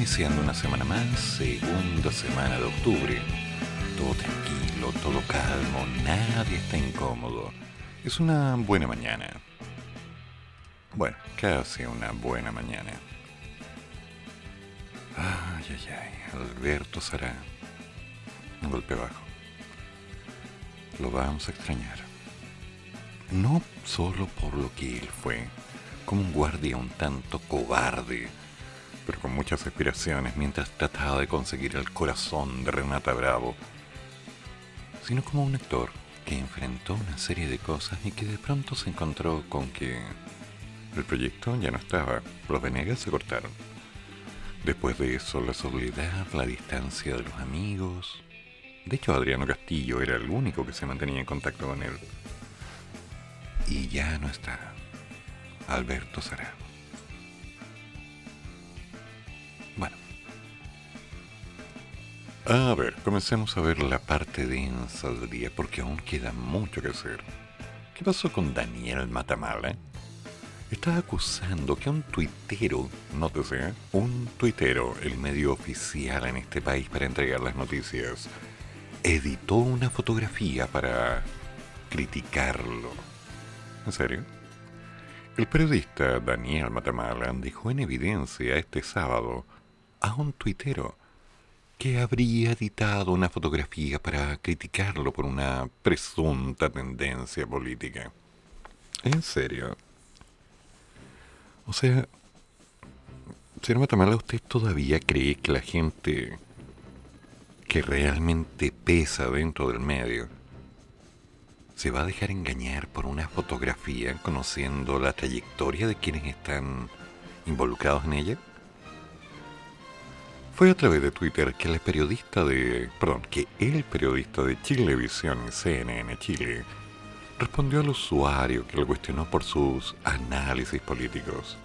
Iniciando una semana más, segunda semana de octubre. Todo tranquilo, todo calmo, nadie está incómodo. Es una buena mañana. Bueno, casi una buena mañana. Ay, ay, ay, Alberto Sará. Un golpe bajo. Lo vamos a extrañar. No solo por lo que él fue, como un guardia un tanto cobarde, pero con muchas aspiraciones mientras trataba de conseguir el corazón de Renata Bravo, sino como un actor que enfrentó una serie de cosas y que de pronto se encontró con que el proyecto ya no estaba, los Venegas se cortaron. Después de eso, la soledad, la distancia de los amigos. De hecho, Adriano Castillo era el único que se mantenía en contacto con él. Y ya no está. Alberto Sará. A ver, comencemos a ver la parte densa del día porque aún queda mucho que hacer. ¿Qué pasó con Daniel Matamala? Está acusando que un tuitero, nótese, un tuitero, el medio oficial en este país para entregar las noticias, editó una fotografía para criticarlo. ¿En serio? El periodista Daniel Matamalan dejó en evidencia este sábado a un tuitero que habría editado una fotografía para criticarlo por una presunta tendencia política. ¿En serio? O sea, señor Matamala, ¿usted todavía cree que la gente que realmente pesa dentro del medio se va a dejar engañar por una fotografía conociendo la trayectoria de quienes están involucrados en ella? Fue a través de Twitter que el periodista de, que el periodista de Chilevisión y CNN Chile respondió al usuario que lo cuestionó por sus análisis políticos.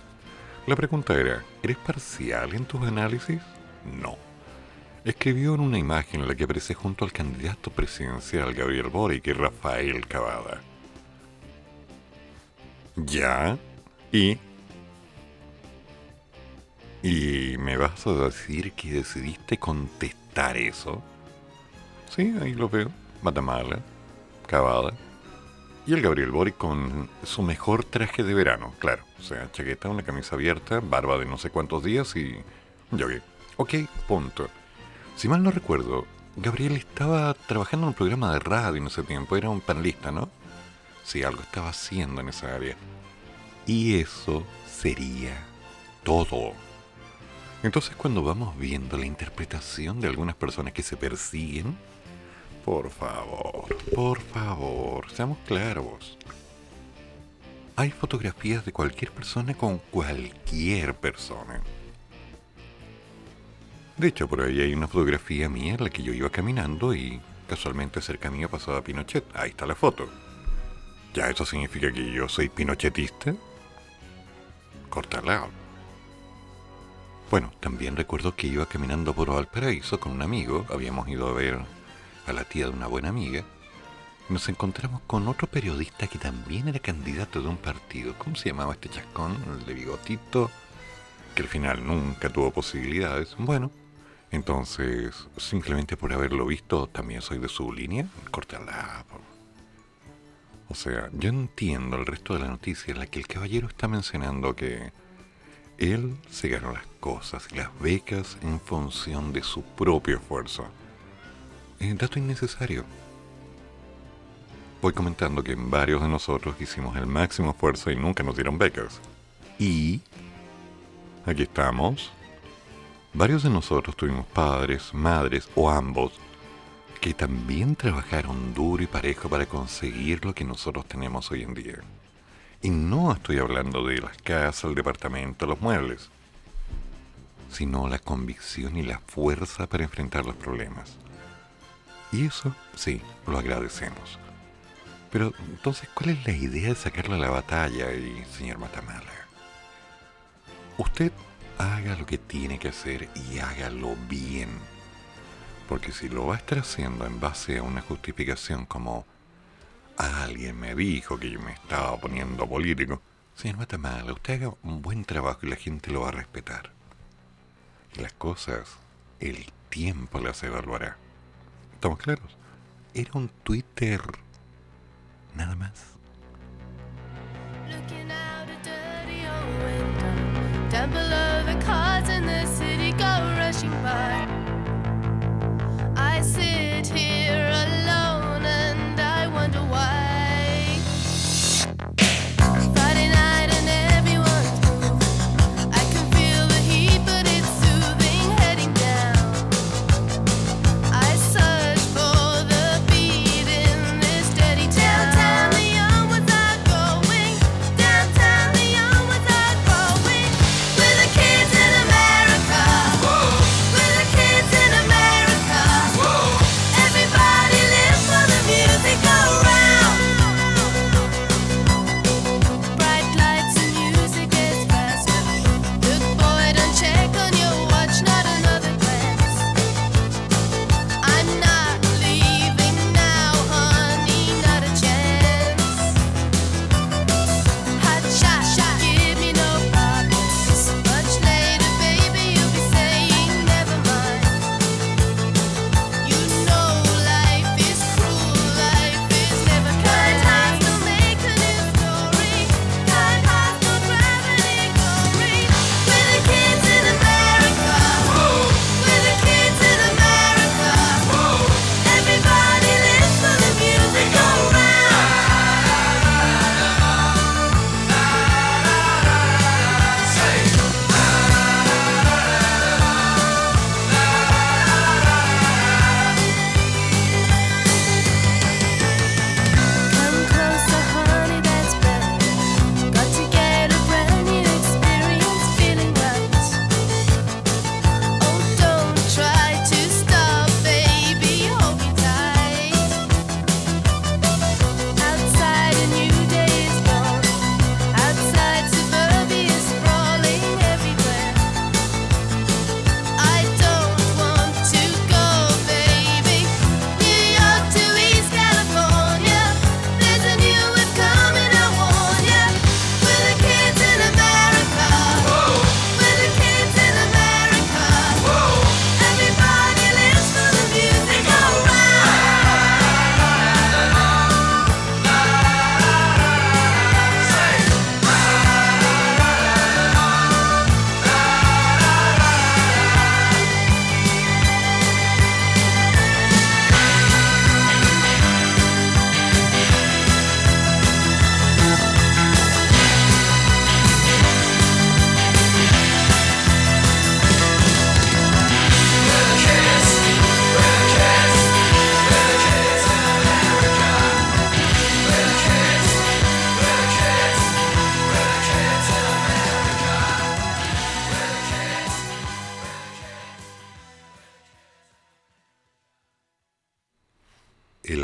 La pregunta era, ¿eres parcial en tus análisis? No. Escribió en una imagen en la que aparece junto al candidato presidencial Gabriel Boric y Rafael Cavada. ¿Ya? ¿Y? ¿Y me vas a decir que decidiste contestar eso? Sí, ahí lo veo. Matamala, Cavada, y el Gabriel Boric con su mejor traje de verano, claro. O sea, chaqueta, una camisa abierta, barba de no sé cuántos días y jogué. Ok, punto. Si mal no recuerdo, Gabriel estaba trabajando en un programa de radio en ese tiempo, era un panelista, ¿no? Sí, algo estaba haciendo en esa área. Y eso sería todo. Entonces cuando vamos viendo la interpretación de algunas personas que se persiguen, por favor, por favor, seamos claros. Hay fotografías de cualquier persona con cualquier persona. De hecho, por ahí hay una fotografía mía en la que yo iba caminando y casualmente cerca mío pasaba Pinochet. Ahí está la foto. ¿Ya eso significa que yo soy pinochetista? Cortarla. Bueno, también recuerdo que iba caminando por Valparaíso con un amigo. Habíamos ido a ver a la tía de una buena amiga, nos encontramos con otro periodista que también era candidato de un partido. ¿Cómo se llamaba este chascón? El de bigotito, que al final nunca tuvo posibilidades. Bueno, entonces, simplemente por haberlo visto, también soy de su línea. Cortala. O sea, yo entiendo el resto de la noticia en la que el caballero está mencionando que él se ganó las cosas y las becas en función de su propio esfuerzo dato innecesario. Voy comentando que varios de nosotros hicimos el máximo esfuerzo y nunca nos dieron becas. Y aquí estamos. Varios de nosotros tuvimos padres, madres o ambos que también trabajaron duro y parejo para conseguir lo que nosotros tenemos hoy en día. Y no estoy hablando de las casas, el departamento, los muebles. Sino la convicción y la fuerza para enfrentar los problemas. Y eso, sí, lo agradecemos. Pero entonces, ¿cuál es la idea de sacarle a la batalla, y, señor Matamala? Usted haga lo que tiene que hacer y hágalo bien. Porque si lo va a estar haciendo en base a una justificación como alguien me dijo que yo me estaba poniendo político, señor Matamala, usted haga un buen trabajo y la gente lo va a respetar. Las cosas, el tiempo las evaluará. ¿Estamos claros? Era un Twitter. Nada más.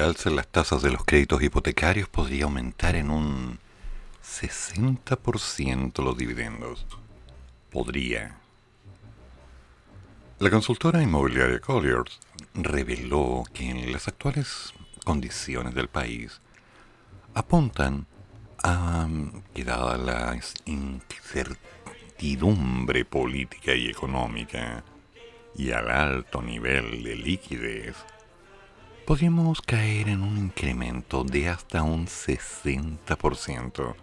Las tasas de los créditos hipotecarios podría aumentar en un 60% los dividendos. Podría. La consultora inmobiliaria Colliers reveló que en las actuales condiciones del país apuntan a que dada la incertidumbre política y económica y al alto nivel de liquidez, podríamos caer en un incremento de hasta un 60%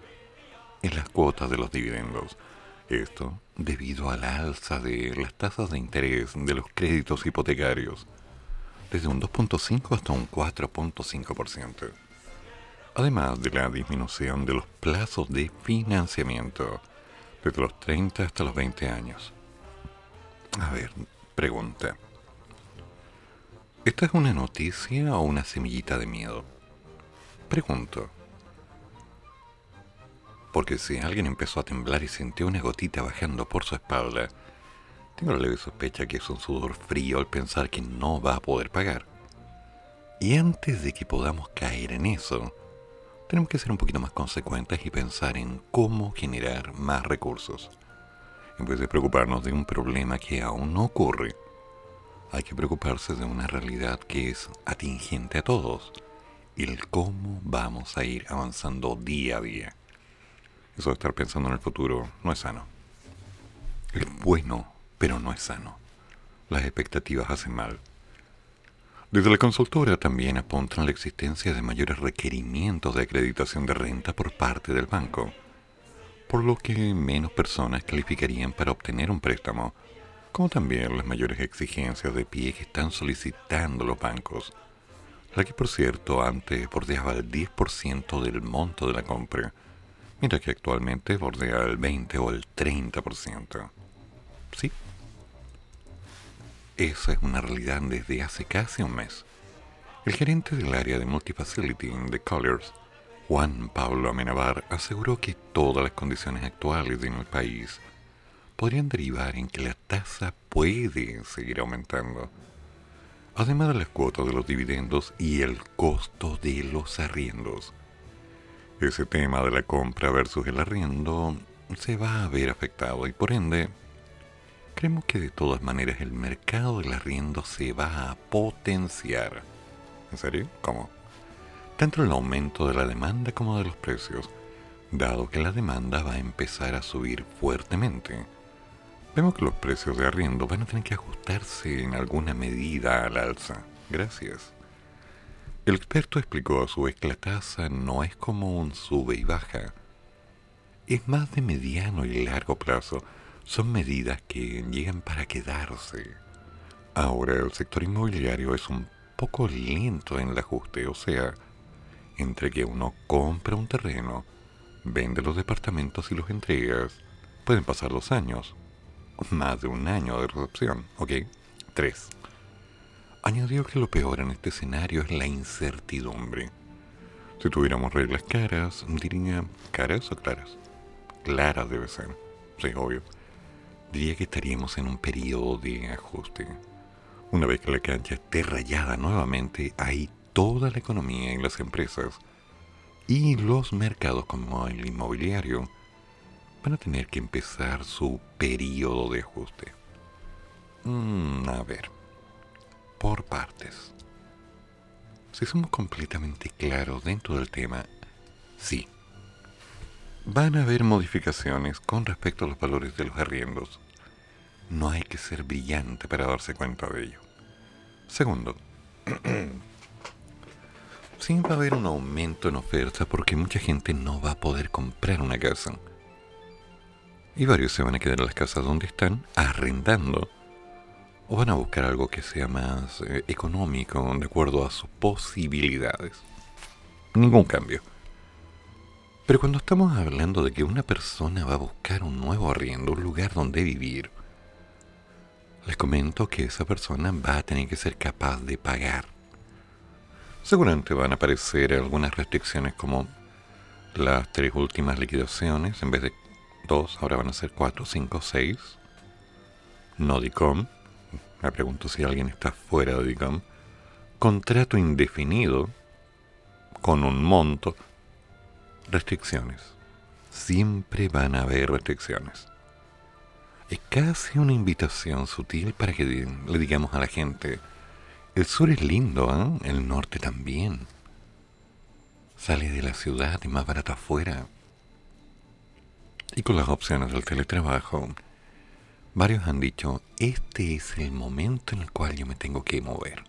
en las cuotas de los dividendos. Esto debido a la alza de las tasas de interés de los créditos hipotecarios, desde un 2.5 hasta un 4.5%, además de la disminución de los plazos de financiamiento desde los 30 hasta los 20 años. A ver, pregunta. ¿Esta es una noticia o una semillita de miedo? Pregunto. Porque si alguien empezó a temblar y sintió una gotita bajando por su espalda, Tengo la leve sospecha que es un sudor frío al pensar que no va a poder pagar. Y antes de que podamos caer en eso, tenemos que ser un poquito más consecuentes y pensar en cómo generar más recursos. En vez de preocuparnos de un problema que aún no ocurre, hay que preocuparse de una realidad que es atingente a todos, el cómo vamos a ir avanzando día a día. Eso de estar pensando en el futuro no es sano. Es bueno pero no es sano. Las expectativas hacen mal. Desde la consultora también apuntan la existencia de mayores requerimientos de acreditación de renta por parte del banco, por lo que menos personas calificarían para obtener un préstamo, como también las mayores exigencias de pie que están solicitando los bancos, la que por cierto antes bordeaba el 10% del monto de la compra, mientras que actualmente bordea el 20 o el 30%. Sí, esa es una realidad desde hace casi un mes. El gerente del área de Multifacility de Colliers, Juan Pablo Amenabar, aseguró que todas las condiciones actuales en el país podrían derivar en que la tasa puede seguir aumentando, además de las cuotas de los dividendos y el costo de los arriendos. Ese tema de la compra versus el arriendo se va a ver afectado y por ende Creemos que de todas maneras el mercado del arriendo se va a potenciar. ¿En serio? ¿Cómo? Tanto el aumento de la demanda como de los precios, dado que la demanda va a empezar a subir fuertemente. Vemos que los precios de arriendo van a tener que ajustarse en alguna medida al alza. Gracias. El experto explicó a su vez que la tasa no es como un sube y baja. Es más de mediano y largo plazo son medidas que llegan para quedarse. Ahora el sector inmobiliario es un poco lento en el ajuste, o sea, entre que uno compra un terreno, vende los departamentos y los entregas, pueden pasar dos años, más de un año de recepción, ¿ok? Tres. Añadió que lo peor en este escenario es la incertidumbre. Si tuviéramos reglas caras, diría caras o claras. Claras debe ser, sí, obvio diría que estaríamos en un periodo de ajuste. Una vez que la cancha esté rayada nuevamente, ahí toda la economía y las empresas y los mercados como el inmobiliario van a tener que empezar su periodo de ajuste. Mm, a ver, por partes. Si somos completamente claros dentro del tema, sí, Van a haber modificaciones con respecto a los valores de los arriendos. No hay que ser brillante para darse cuenta de ello. Segundo, sí va a haber un aumento en oferta porque mucha gente no va a poder comprar una casa. Y varios se van a quedar en las casas donde están arrendando o van a buscar algo que sea más eh, económico de acuerdo a sus posibilidades. Ningún cambio. Pero cuando estamos hablando de que una persona va a buscar un nuevo arriendo, un lugar donde vivir, les comento que esa persona va a tener que ser capaz de pagar. Seguramente van a aparecer algunas restricciones como las tres últimas liquidaciones, en vez de dos, ahora van a ser cuatro, cinco, seis. No DICOM, me pregunto si alguien está fuera de DICOM. Contrato indefinido, con un monto, restricciones. Siempre van a haber restricciones. Es casi una invitación sutil para que le digamos a la gente, el sur es lindo, ¿eh? el norte también. Sale de la ciudad y más barato afuera. Y con las opciones del teletrabajo, varios han dicho, este es el momento en el cual yo me tengo que mover.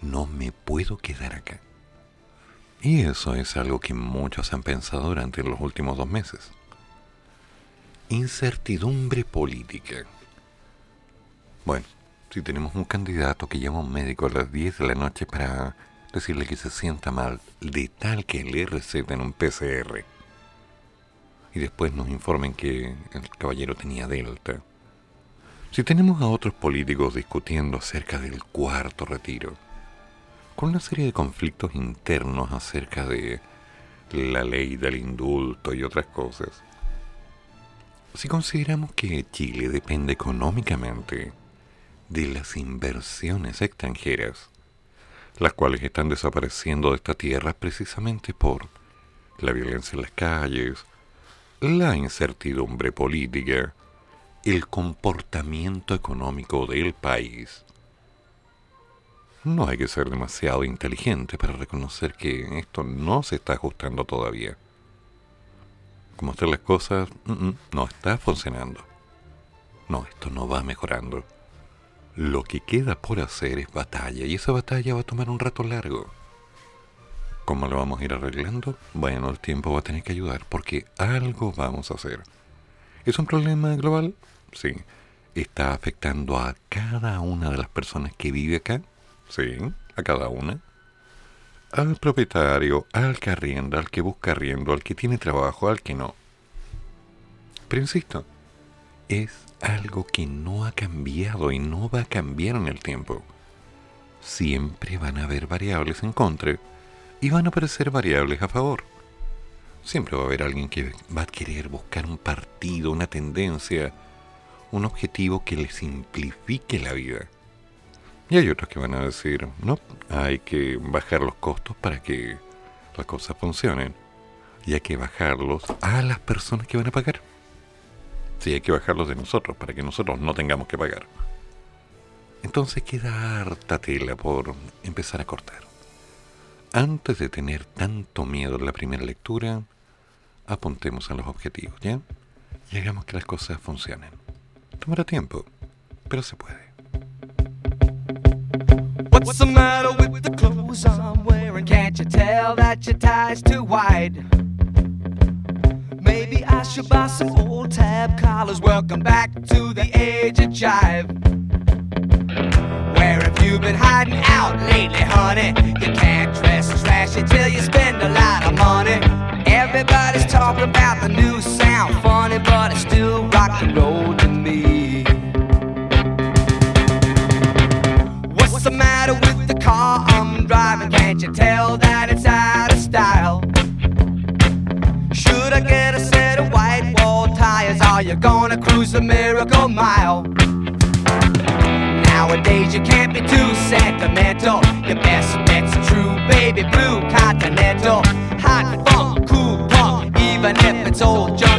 No me puedo quedar acá. Y eso es algo que muchos han pensado durante los últimos dos meses. Incertidumbre política. Bueno, si tenemos un candidato que llama a un médico a las 10 de la noche para decirle que se sienta mal, de tal que le receten un PCR, y después nos informen que el caballero tenía delta. Si tenemos a otros políticos discutiendo acerca del cuarto retiro, con una serie de conflictos internos acerca de la ley del indulto y otras cosas. Si consideramos que Chile depende económicamente de las inversiones extranjeras, las cuales están desapareciendo de esta tierra precisamente por la violencia en las calles, la incertidumbre política, el comportamiento económico del país. No hay que ser demasiado inteligente para reconocer que esto no se está ajustando todavía. Como están las cosas, no está funcionando. No, esto no va mejorando. Lo que queda por hacer es batalla y esa batalla va a tomar un rato largo. ¿Cómo lo vamos a ir arreglando? Bueno, el tiempo va a tener que ayudar porque algo vamos a hacer. ¿Es un problema global? Sí. ¿Está afectando a cada una de las personas que vive acá? Sí, a cada una. Al propietario, al que arrienda, al que busca arriendo, al que tiene trabajo, al que no. Pero insisto, es algo que no ha cambiado y no va a cambiar en el tiempo. Siempre van a haber variables en contra y van a aparecer variables a favor. Siempre va a haber alguien que va a querer buscar un partido, una tendencia, un objetivo que le simplifique la vida. Y hay otros que van a decir, no, hay que bajar los costos para que las cosas funcionen. Y hay que bajarlos a las personas que van a pagar. Sí, hay que bajarlos de nosotros para que nosotros no tengamos que pagar. Entonces queda harta tela por empezar a cortar. Antes de tener tanto miedo en la primera lectura, apuntemos a los objetivos, ¿ya? Y hagamos que las cosas funcionen. Tomará tiempo, pero se puede. What's the matter with the clothes I'm wearing? Can't you tell that your tie's too wide? Maybe I should buy some old tab collars. Welcome back to the age of jive. Have been hiding out lately, honey? You can't dress trashy till you spend a lot of money. Everybody's talking about the new sound, funny, but it's still rock and roll to me. What's the matter with the car I'm driving? Can't you tell that it's out of style? Should I get a set of white wall tires? Are you gonna cruise the miracle mile? Nowadays you can't be too sentimental. Your best bet's true baby blue continental. Hot funk, cool punk, even if it's old junk,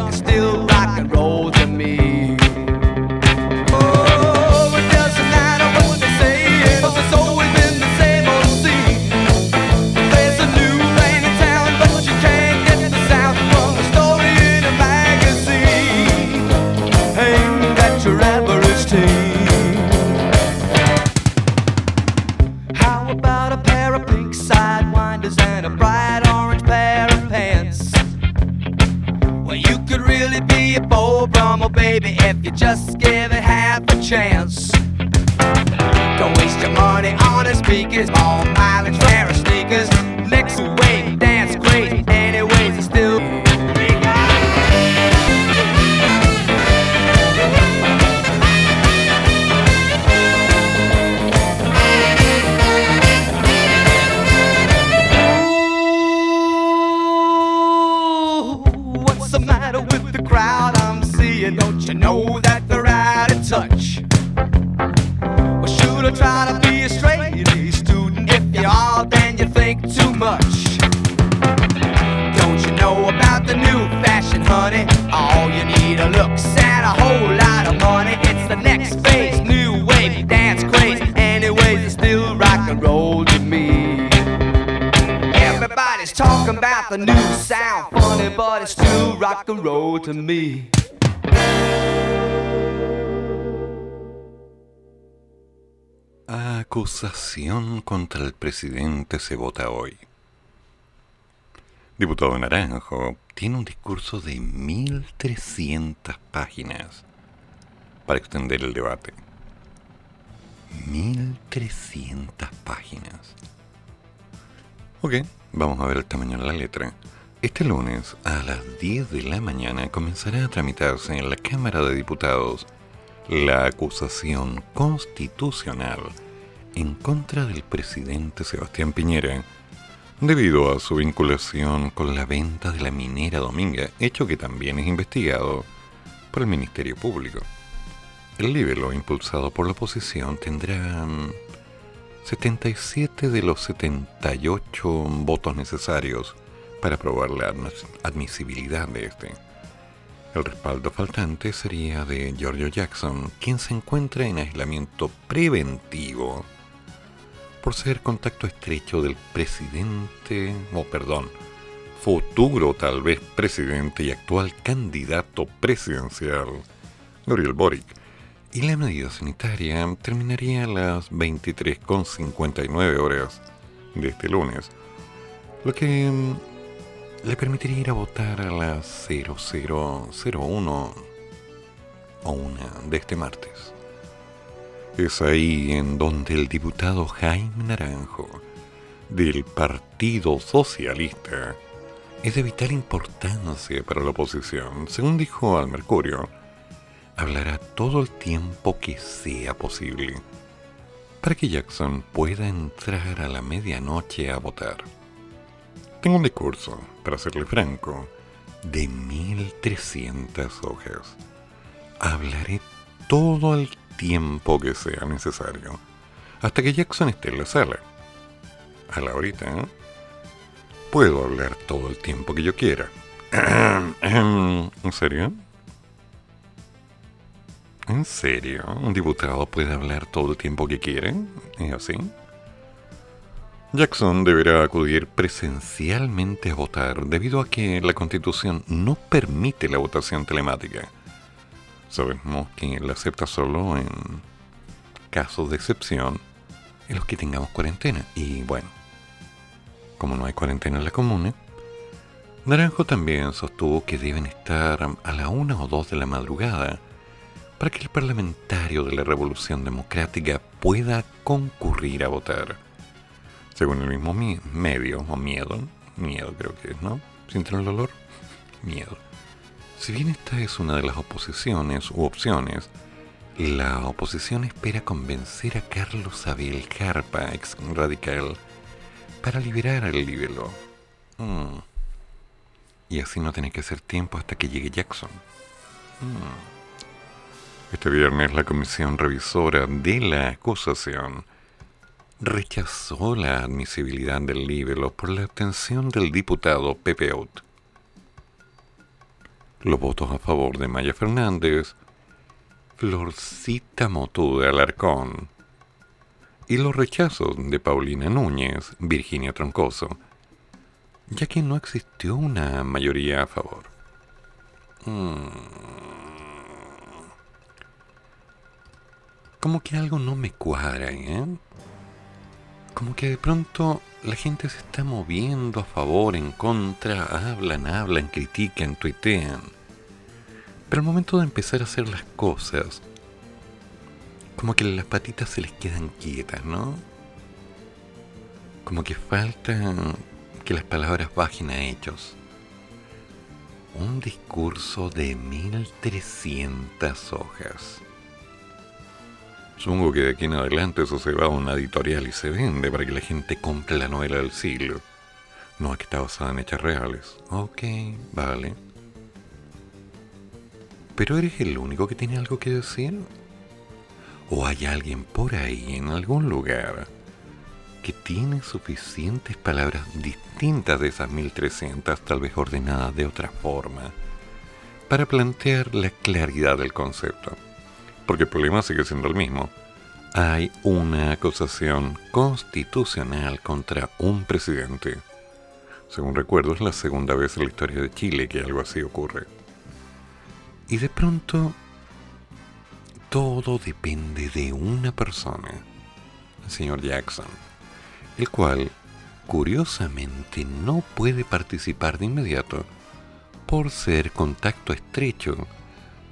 Acusación contra el presidente se vota hoy. Diputado Naranjo tiene un discurso de 1.300 páginas para extender el debate. 1.300 páginas. Ok, vamos a ver el tamaño de la letra. Este lunes a las 10 de la mañana comenzará a tramitarse en la Cámara de Diputados la acusación constitucional en contra del presidente Sebastián Piñera debido a su vinculación con la venta de la minera Dominga, hecho que también es investigado por el Ministerio Público. El libelo impulsado por la oposición tendrá 77 de los 78 votos necesarios para aprobar la admisibilidad de este. El respaldo faltante sería de Giorgio Jackson, quien se encuentra en aislamiento preventivo por ser contacto estrecho del presidente, o perdón, futuro tal vez presidente y actual candidato presidencial, Gabriel Boric. Y la medida sanitaria terminaría a las 23.59 horas de este lunes, lo que mm, le permitiría ir a votar a las 0001 o una de este martes. Es ahí en donde el diputado Jaime Naranjo, del Partido Socialista, es de vital importancia para la oposición. Según dijo al Mercurio, hablará todo el tiempo que sea posible para que Jackson pueda entrar a la medianoche a votar. Tengo un discurso, para serle franco, de 1300 hojas. Hablaré todo el tiempo que sea necesario, hasta que Jackson esté en la sala. A la horita, ¿eh? puedo hablar todo el tiempo que yo quiera. ¿En serio? ¿En serio? ¿Un diputado puede hablar todo el tiempo que quiere? ¿Es así? Jackson deberá acudir presencialmente a votar debido a que la constitución no permite la votación telemática. Sabemos que la acepta solo en casos de excepción en los que tengamos cuarentena. Y bueno, como no hay cuarentena en la comuna, Naranjo también sostuvo que deben estar a la una o dos de la madrugada para que el parlamentario de la Revolución Democrática pueda concurrir a votar. Según el mismo medio, o miedo, miedo creo que es, ¿no? ¿Sienten el dolor? Miedo. Si bien esta es una de las oposiciones u opciones, la oposición espera convencer a Carlos Abel Carpa, ex radical, para liberar al libelo. Mm. Y así no tiene que hacer tiempo hasta que llegue Jackson. Mm. Este viernes la comisión revisora de la acusación rechazó la admisibilidad del libelo por la abstención del diputado Pepe Out los votos a favor de Maya Fernández, Florcita Motú de Alarcón y los rechazos de Paulina Núñez, Virginia Troncoso, ya que no existió una mayoría a favor. Mm. Como que algo no me cuadra, ¿eh? Como que de pronto la gente se está moviendo a favor, en contra, hablan, hablan, critican, tuitean. Pero al momento de empezar a hacer las cosas, como que las patitas se les quedan quietas, ¿no? Como que falta que las palabras bajen a hechos. Un discurso de 1300 hojas. Supongo que de aquí en adelante eso se va a una editorial y se vende para que la gente compre la novela del siglo. No que está basada en hechas reales. Ok, vale. ¿Pero eres el único que tiene algo que decir? ¿O hay alguien por ahí, en algún lugar, que tiene suficientes palabras distintas de esas 1300, tal vez ordenadas de otra forma, para plantear la claridad del concepto? Porque el problema sigue siendo el mismo. Hay una acusación constitucional contra un presidente. Según recuerdo, es la segunda vez en la historia de Chile que algo así ocurre. Y de pronto, todo depende de una persona, el señor Jackson, el cual, curiosamente, no puede participar de inmediato por ser contacto estrecho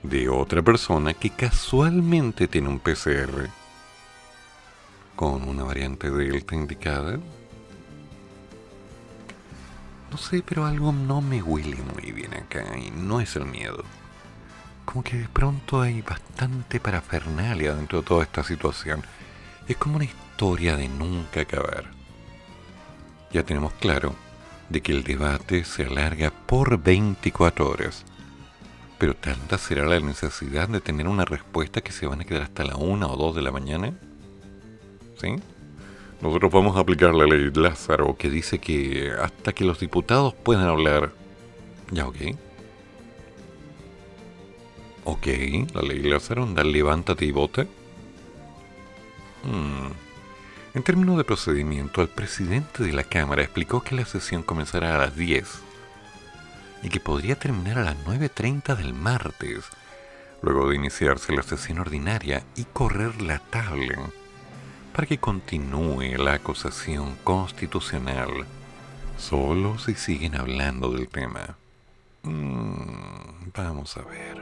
de otra persona que casualmente tiene un PCR con una variante Delta indicada. No sé, pero algo no me huele muy bien acá y no es el miedo. Como que de pronto hay bastante parafernalia dentro de toda esta situación. Es como una historia de nunca acabar. Ya tenemos claro de que el debate se alarga por 24 horas Pero tanta será la necesidad de tener una respuesta que se van a quedar hasta la una o dos de la mañana. ¿Sí? Nosotros vamos a aplicar la ley Lázaro que dice que hasta que los diputados puedan hablar. Ya, ok. Ok, la ley Lázaro, anda, levántate y vota. Hmm. En términos de procedimiento, el presidente de la Cámara explicó que la sesión comenzará a las 10 y que podría terminar a las 9.30 del martes, luego de iniciarse la sesión ordinaria y correr la tabla para que continúe la acusación constitucional, solo si siguen hablando del tema. Mm, vamos a ver.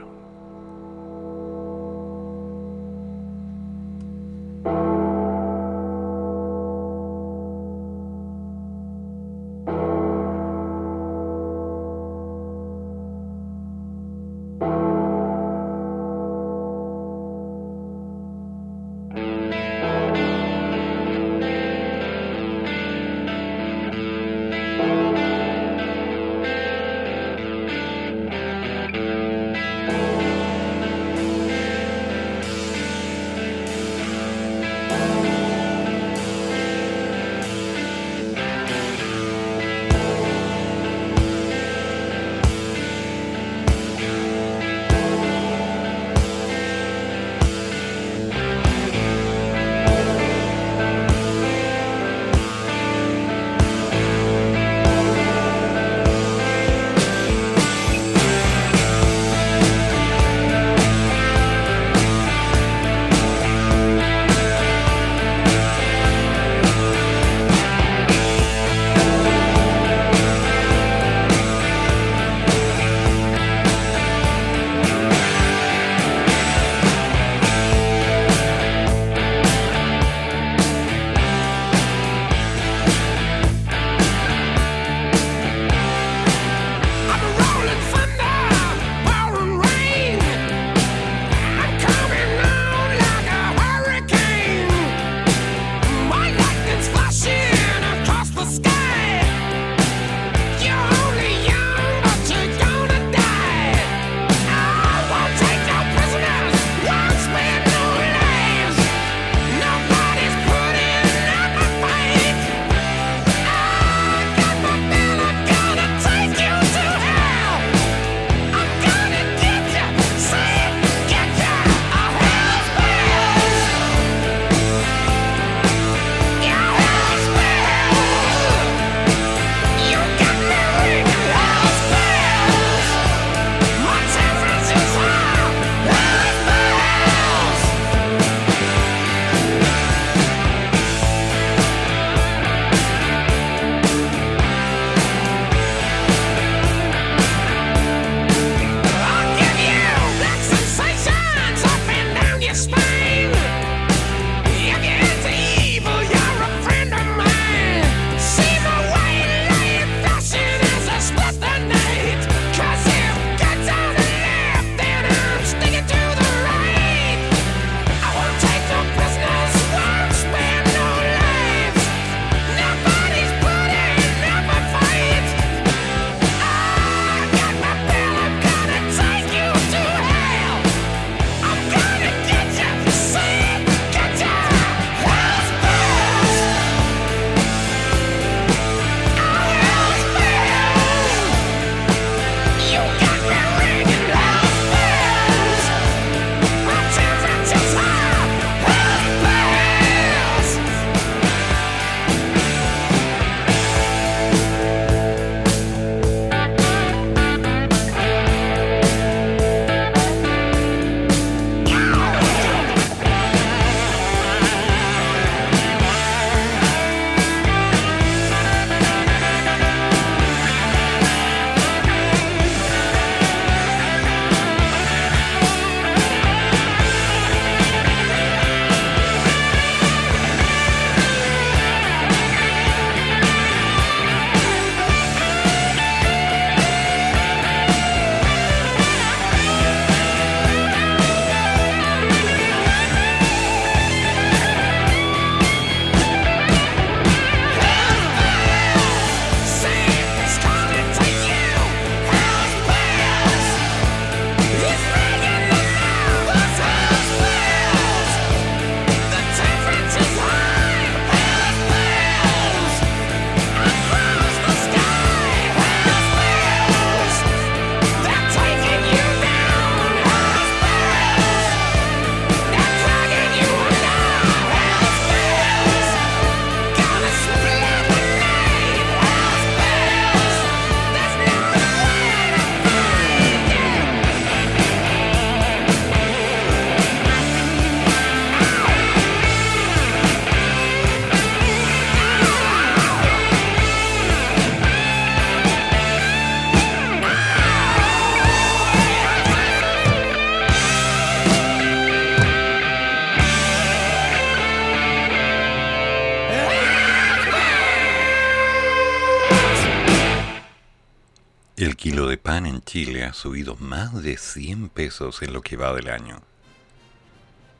Ha subido más de 100 pesos en lo que va del año.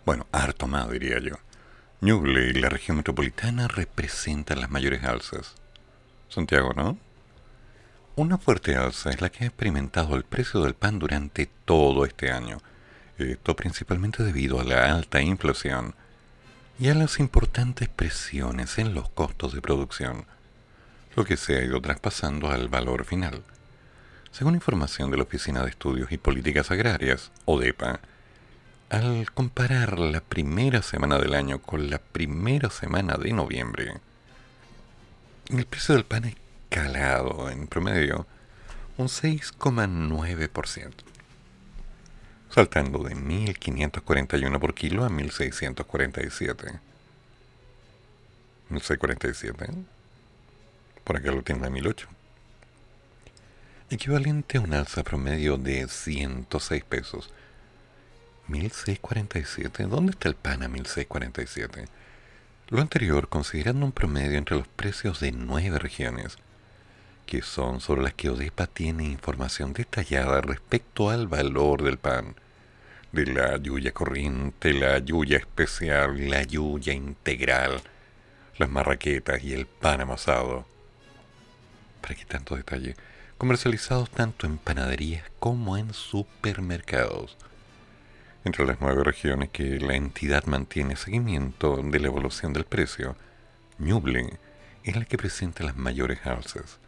Bueno, harto más diría yo. Ñuble y la región metropolitana representan las mayores alzas. Santiago, ¿no? Una fuerte alza es la que ha experimentado el precio del pan durante todo este año. Esto principalmente debido a la alta inflación y a las importantes presiones en los costos de producción, lo que se ha ido traspasando al valor final. Según información de la Oficina de Estudios y Políticas Agrarias, ODEPA, al comparar la primera semana del año con la primera semana de noviembre, el precio del pan ha escalado en promedio un 6,9%, saltando de 1.541 por kilo a 1.647. 1.647. Por acá lo tiene a 1.008 equivalente a un alza promedio de 106 pesos. 1647. ¿Dónde está el pan a 1647? Lo anterior considerando un promedio entre los precios de nueve regiones, que son sobre las que Odepa tiene información detallada respecto al valor del pan, de la yuya corriente, la yuya especial, la yuya integral, las marraquetas y el pan amasado. ¿Para qué tanto detalle? Comercializados tanto en panaderías como en supermercados. Entre las nueve regiones que la entidad mantiene seguimiento de la evolución del precio, Ñuble es la que presenta las mayores alzas.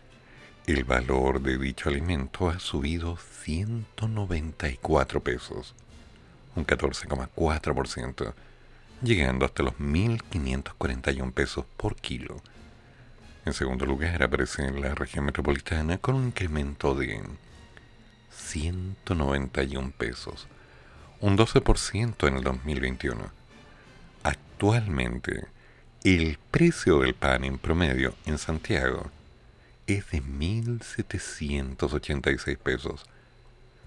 El valor de dicho alimento ha subido 194 pesos, un 14,4%, llegando hasta los 1.541 pesos por kilo en segundo lugar aparece la región metropolitana con un incremento de 191 pesos, un 12% en el 2021. Actualmente, el precio del pan en promedio en Santiago es de 1.786 pesos,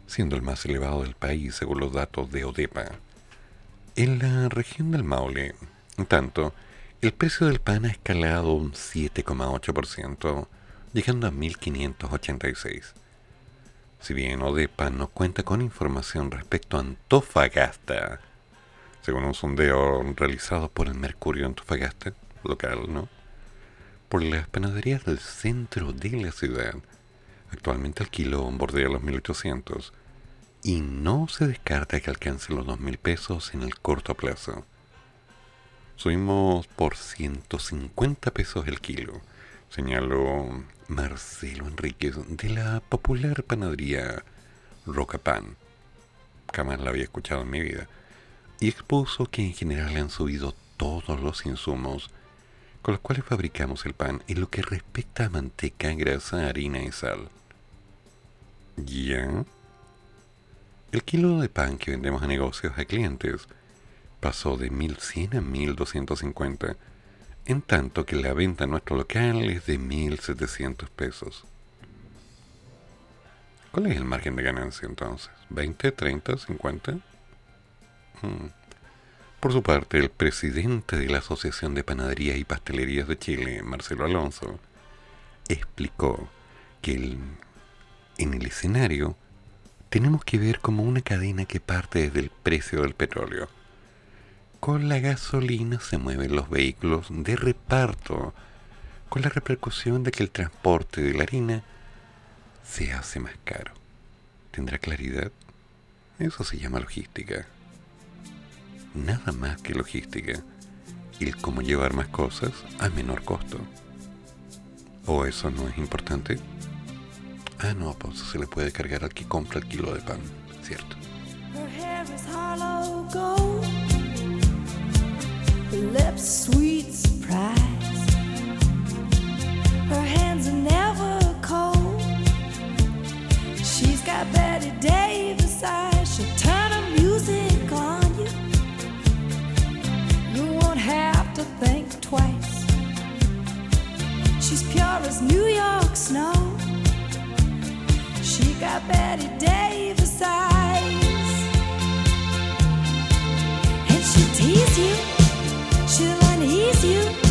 siendo el más elevado del país según los datos de ODEPA. En la región del Maule, en tanto, el precio del pan ha escalado un 7,8%, llegando a 1.586. Si bien Odepa no cuenta con información respecto a Antofagasta, según un sondeo realizado por el Mercurio Antofagasta, local, ¿no? Por las panaderías del centro de la ciudad, actualmente el kilo bordea los 1.800 y no se descarta que alcance los 2.000 pesos en el corto plazo. Subimos por 150 pesos el kilo, señaló Marcelo Enríquez de la popular panadería Roca Pan. Jamás la había escuchado en mi vida. Y expuso que en general han subido todos los insumos con los cuales fabricamos el pan en lo que respecta a manteca, grasa, harina y sal. ¿Ya? El kilo de pan que vendemos a negocios a clientes pasó de 1100 a 1250, en tanto que la venta en nuestro local es de 1700 pesos. ¿Cuál es el margen de ganancia entonces? ¿20, 30, 50? Por su parte, el presidente de la Asociación de Panaderías y Pastelerías de Chile, Marcelo Alonso, explicó que en el escenario tenemos que ver como una cadena que parte desde el precio del petróleo con la gasolina se mueven los vehículos de reparto, con la repercusión de que el transporte de la harina se hace más caro. ¿Tendrá claridad? Eso se llama logística. Nada más que logística. El cómo llevar más cosas a menor costo. ¿O eso no es importante? Ah, no, pues se le puede cargar al que compra el kilo de pan, ¿cierto? Lips sweet surprise. Her hands are never cold. She's got Betty Davis eyes. She'll turn her music on you. You won't have to think twice. She's pure as New York snow. She got Betty Davis eyes. And she'll tease you she'll unease you.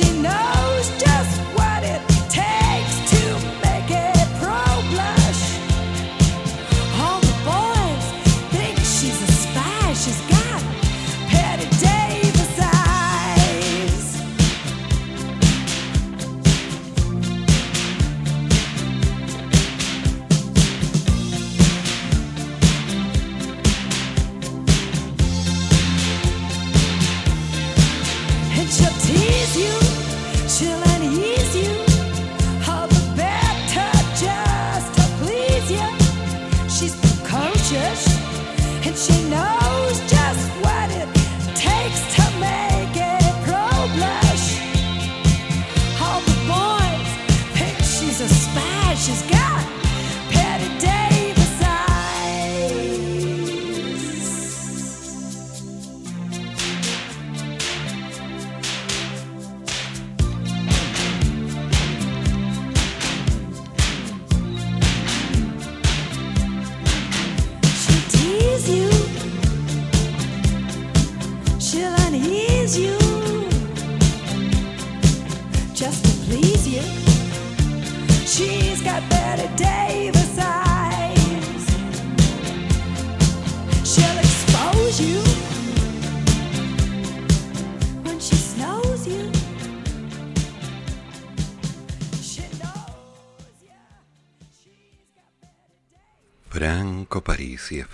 Y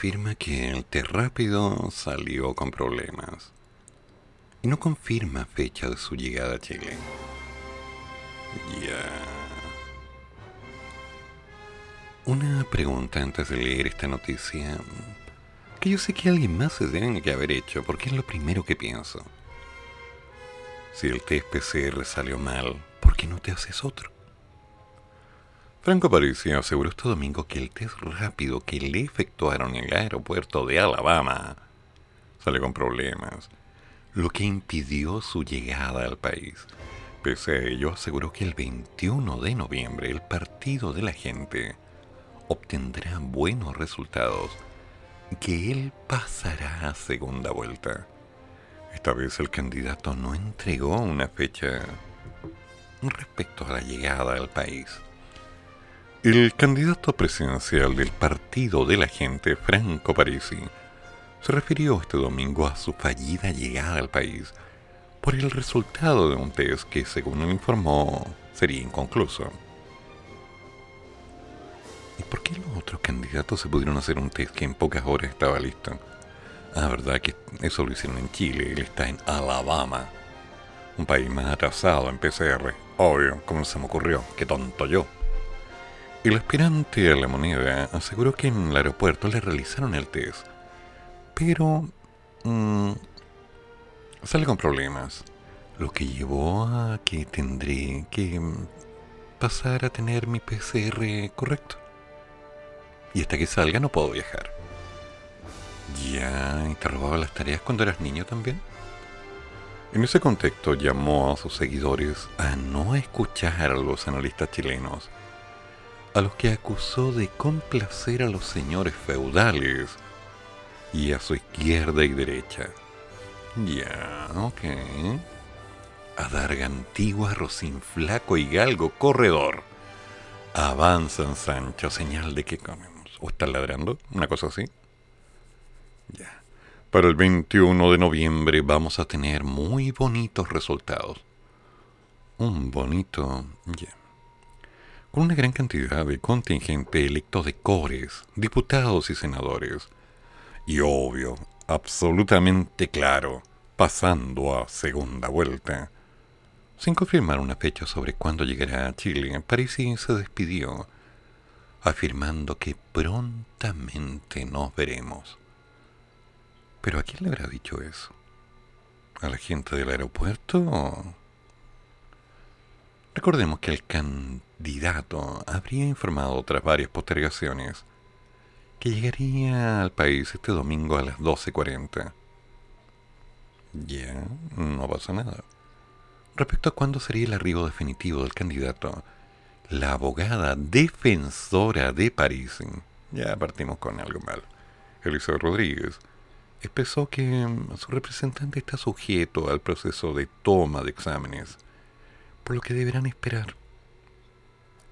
afirma que el té rápido salió con problemas y no confirma fecha de su llegada a Chile. Ya. Una pregunta antes de leer esta noticia que yo sé que alguien más se debe que haber hecho porque es lo primero que pienso. Si el test PCR salió mal, ¿por qué no te haces otro? Franco Parisi aseguró este domingo que el test rápido que le efectuaron en el aeropuerto de Alabama sale con problemas, lo que impidió su llegada al país. Pese a ello, aseguró que el 21 de noviembre el Partido de la Gente obtendrá buenos resultados, que él pasará a segunda vuelta. Esta vez el candidato no entregó una fecha respecto a la llegada al país. El candidato presidencial del Partido de la Gente, Franco Parisi, se refirió este domingo a su fallida llegada al país por el resultado de un test que, según él informó, sería inconcluso. ¿Y por qué los otros candidatos se pudieron hacer un test que en pocas horas estaba listo? Ah, verdad que eso lo hicieron en Chile, él está en Alabama, un país más atrasado en PCR. Obvio, ¿cómo se me ocurrió? Qué tonto yo. El aspirante a la moneda aseguró que en el aeropuerto le realizaron el test, pero mm, sale con problemas, lo que llevó a que tendré que pasar a tener mi PCR correcto. Y hasta que salga no puedo viajar. ¿Ya te robaba las tareas cuando eras niño también? En ese contexto llamó a sus seguidores a no escuchar a los analistas chilenos a los que acusó de complacer a los señores feudales y a su izquierda y derecha. Ya, ok. Adarga antigua, Rocín flaco y galgo corredor. Avanzan Sancho, señal de que comemos. ¿O están ladrando? Una cosa así. Ya. Para el 21 de noviembre vamos a tener muy bonitos resultados. Un bonito... Ya con una gran cantidad de contingente electo de cores, diputados y senadores. Y obvio, absolutamente claro, pasando a segunda vuelta. Sin confirmar una fecha sobre cuándo llegará a Chile, Parisi se despidió, afirmando que prontamente nos veremos. ¿Pero a quién le habrá dicho eso? ¿A la gente del aeropuerto? Recordemos que el candidato habría informado tras varias postergaciones que llegaría al país este domingo a las 12.40. Ya, no pasa nada. Respecto a cuándo sería el arribo definitivo del candidato, la abogada defensora de París, ya partimos con algo mal, Elisa Rodríguez, expresó que su representante está sujeto al proceso de toma de exámenes, por lo que deberán esperar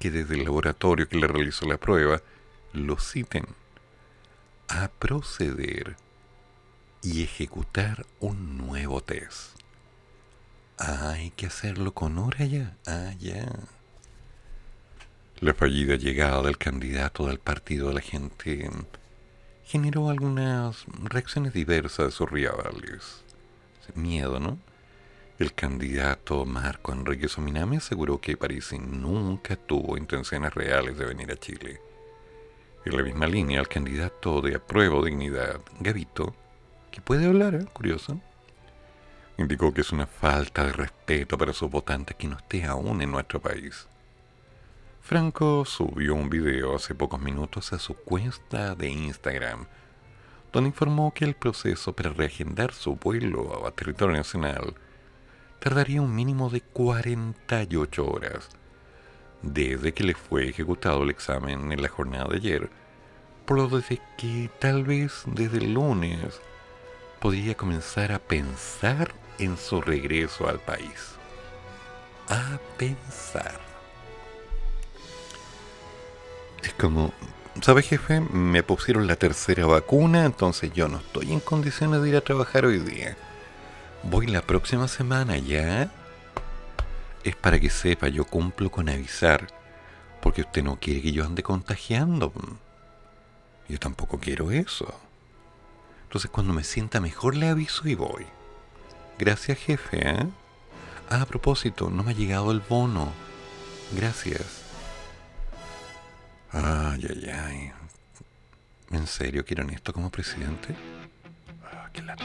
que desde el laboratorio que le realizó la prueba lo citen a proceder y ejecutar un nuevo test. hay que hacerlo con hora ya. Ah, ya. La fallida llegada del candidato del partido de la gente generó algunas reacciones diversas de sus. Miedo, ¿no? El candidato Marco Enrique Sominami aseguró que París nunca tuvo intenciones reales de venir a Chile. En la misma línea, el candidato de apruebo dignidad, Gavito, que puede hablar, ¿eh? curioso, indicó que es una falta de respeto para sus votantes que no esté aún en nuestro país. Franco subió un video hace pocos minutos a su cuenta de Instagram, donde informó que el proceso para reagendar su vuelo a territorio nacional tardaría un mínimo de 48 horas, desde que le fue ejecutado el examen en la jornada de ayer, por lo de que tal vez desde el lunes podría comenzar a pensar en su regreso al país. A pensar. Es como, ¿sabes jefe? Me pusieron la tercera vacuna, entonces yo no estoy en condiciones de ir a trabajar hoy día Voy la próxima semana ya. Es para que sepa, yo cumplo con avisar. Porque usted no quiere que yo ande contagiando. Yo tampoco quiero eso. Entonces cuando me sienta mejor le aviso y voy. Gracias jefe, ¿eh? Ah, a propósito, no me ha llegado el bono. Gracias. Ay, ay, ay. ¿En serio quieren esto como presidente? Ah, qué lata.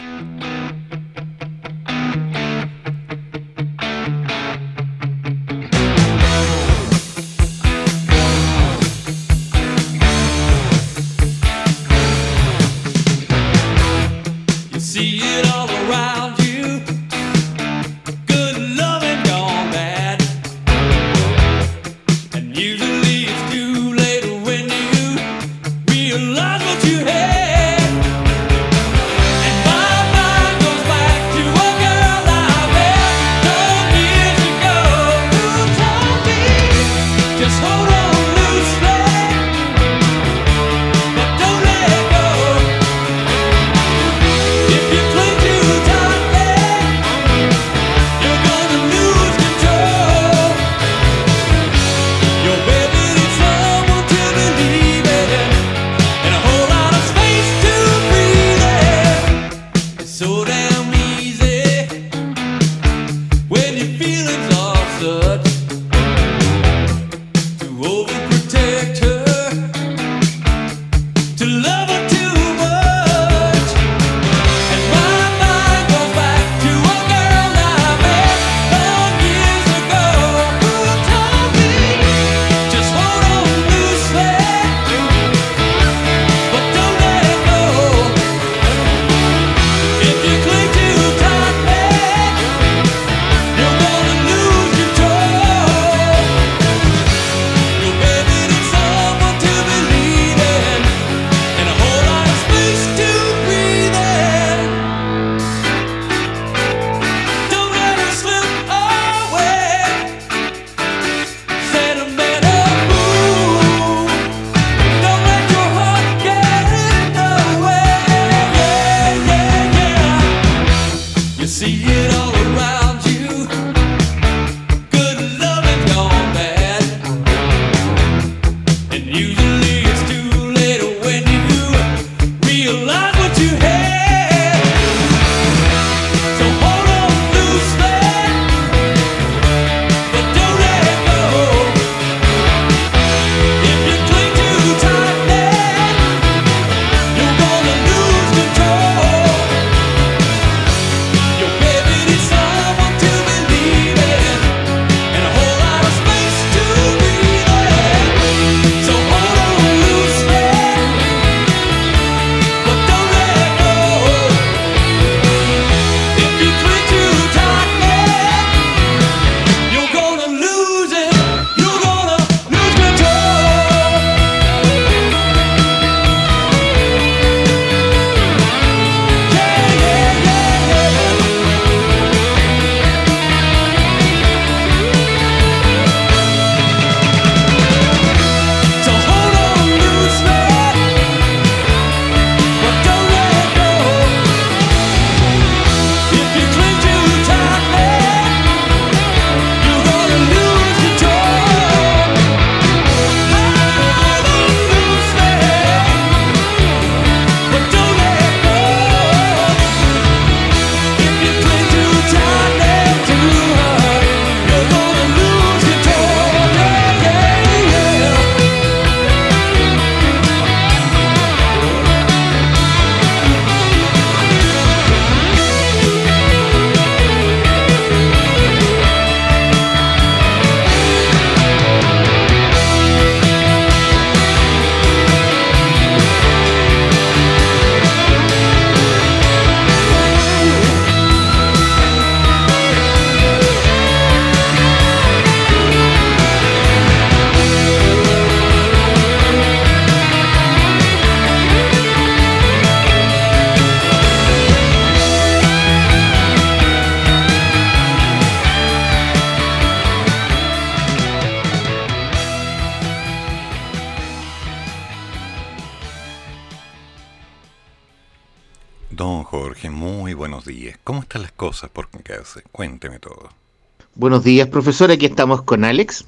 Buenos días, profesor. Aquí estamos con Alex.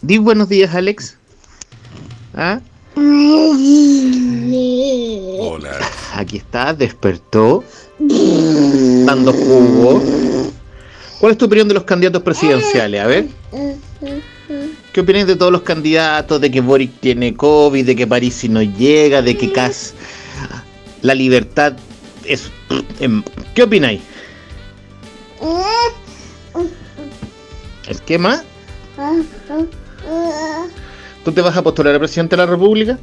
Di buenos días, Alex. ¿Ah? Hola. Aquí está, despertó, dando jugo. ¿Cuál es tu opinión de los candidatos presidenciales? A ver. ¿Qué opinas de todos los candidatos? De que Boric tiene COVID, de que París no llega, de que Cas la libertad es. Em, ¿Qué opináis? ¿El más? ¿Tú te vas a postular a presidente de la República?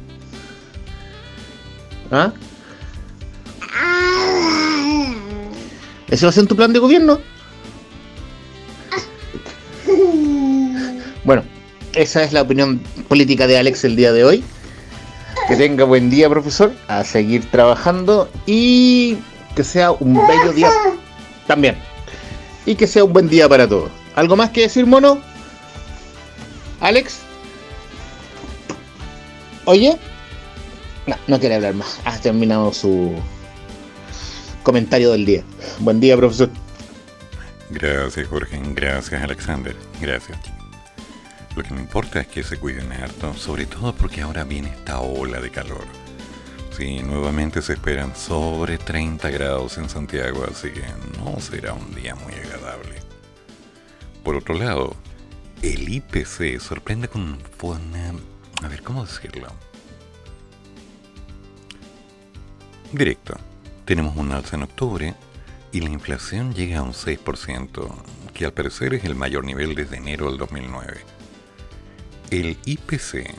¿Ah? ¿Ese va a ser tu plan de gobierno? Bueno, esa es la opinión política de Alex el día de hoy. Que tenga buen día, profesor. A seguir trabajando y que sea un bello día también. Y que sea un buen día para todos. ¿Algo más que decir, mono? ¿Alex? ¿Oye? No, no quiere hablar más. Ha terminado su comentario del día. Buen día, profesor. Gracias, Jorge. Gracias, Alexander. Gracias. Lo que me importa es que se cuiden harto, sobre todo porque ahora viene esta ola de calor. Sí, nuevamente se esperan sobre 30 grados en Santiago, así que no será un día muy agradable. Por otro lado, el IPC sorprende con. A ver, ¿cómo decirlo? Directo. Tenemos un alza en octubre y la inflación llega a un 6%, que al parecer es el mayor nivel desde enero del 2009. El IPC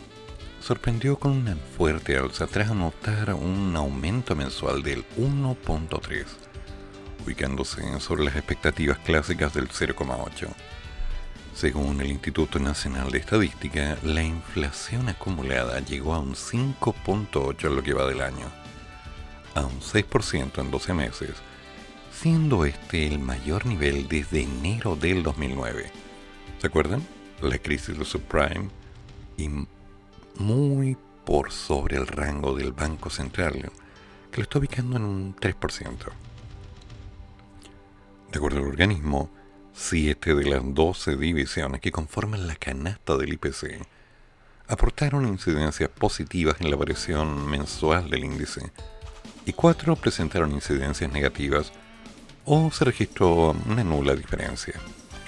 sorprendió con una fuerte alza tras anotar un aumento mensual del 1.3, ubicándose sobre las expectativas clásicas del 0,8. Según el Instituto Nacional de Estadística, la inflación acumulada llegó a un 5.8 en lo que va del año, a un 6% en 12 meses, siendo este el mayor nivel desde enero del 2009. ¿Se acuerdan? La crisis de subprime y muy por sobre el rango del Banco Central, que lo está ubicando en un 3%. De acuerdo al organismo, 7 de las 12 divisiones que conforman la canasta del IPC aportaron incidencias positivas en la variación mensual del índice y 4 presentaron incidencias negativas o se registró una nula diferencia.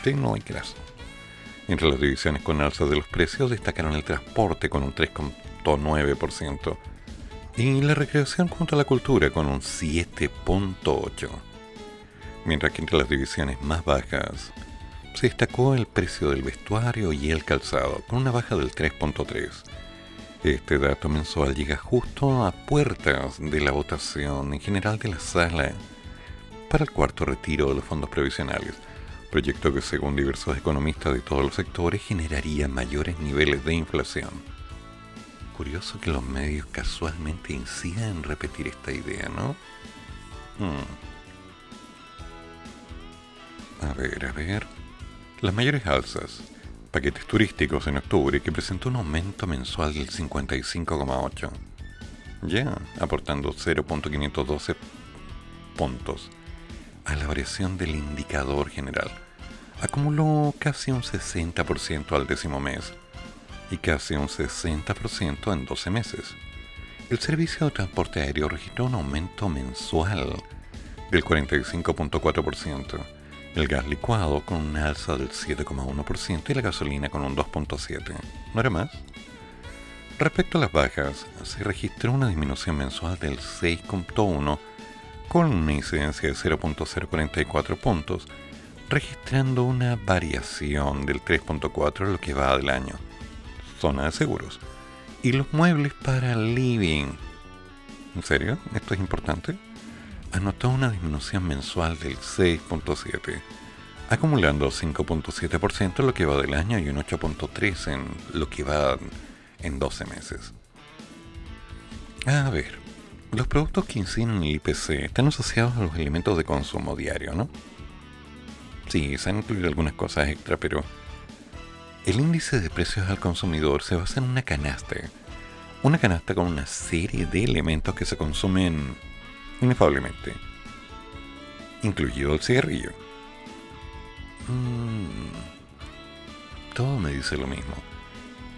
Sí, no hay. Entre las divisiones con alza de los precios destacaron el transporte con un 3.9% y la recreación junto a la cultura con un 7.8%. Mientras que entre las divisiones más bajas se destacó el precio del vestuario y el calzado con una baja del 3.3%. Este dato mensual llega justo a puertas de la votación en general de la sala para el cuarto retiro de los fondos previsionales proyecto que según diversos economistas de todos los sectores generaría mayores niveles de inflación. Curioso que los medios casualmente incidan en repetir esta idea, ¿no? Hmm. A ver, a ver. Las mayores alzas. Paquetes turísticos en octubre que presentó un aumento mensual del 55,8. Ya, aportando 0.512 puntos a la variación del indicador general. Acumuló casi un 60% al décimo mes y casi un 60% en 12 meses. El servicio de transporte aéreo registró un aumento mensual del 45.4%, el gas licuado con un alza del 7,1% y la gasolina con un 2.7%. ¿No era más? Respecto a las bajas, se registró una disminución mensual del 6.1% con una incidencia de 0.044 puntos, registrando una variación del 3.4 en lo que va del año. Zona de seguros. Y los muebles para living. ¿En serio? ¿Esto es importante? Anotó una disminución mensual del 6.7, acumulando 5.7% en lo que va del año y un 8.3% en lo que va en 12 meses. A ver, los productos que inciden en el IPC están asociados a los elementos de consumo diario, ¿no? Sí, se han incluido algunas cosas extra, pero el índice de precios al consumidor se basa en una canasta. Una canasta con una serie de elementos que se consumen inefablemente. incluido el cigarrillo. Mm, todo me dice lo mismo.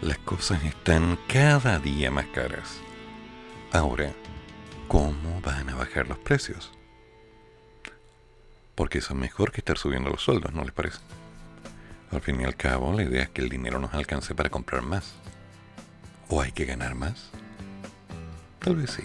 Las cosas están cada día más caras. Ahora, ¿cómo van a bajar los precios? Porque eso es mejor que estar subiendo los sueldos, ¿no les parece? Al fin y al cabo, la idea es que el dinero nos alcance para comprar más. ¿O hay que ganar más? Tal vez sí.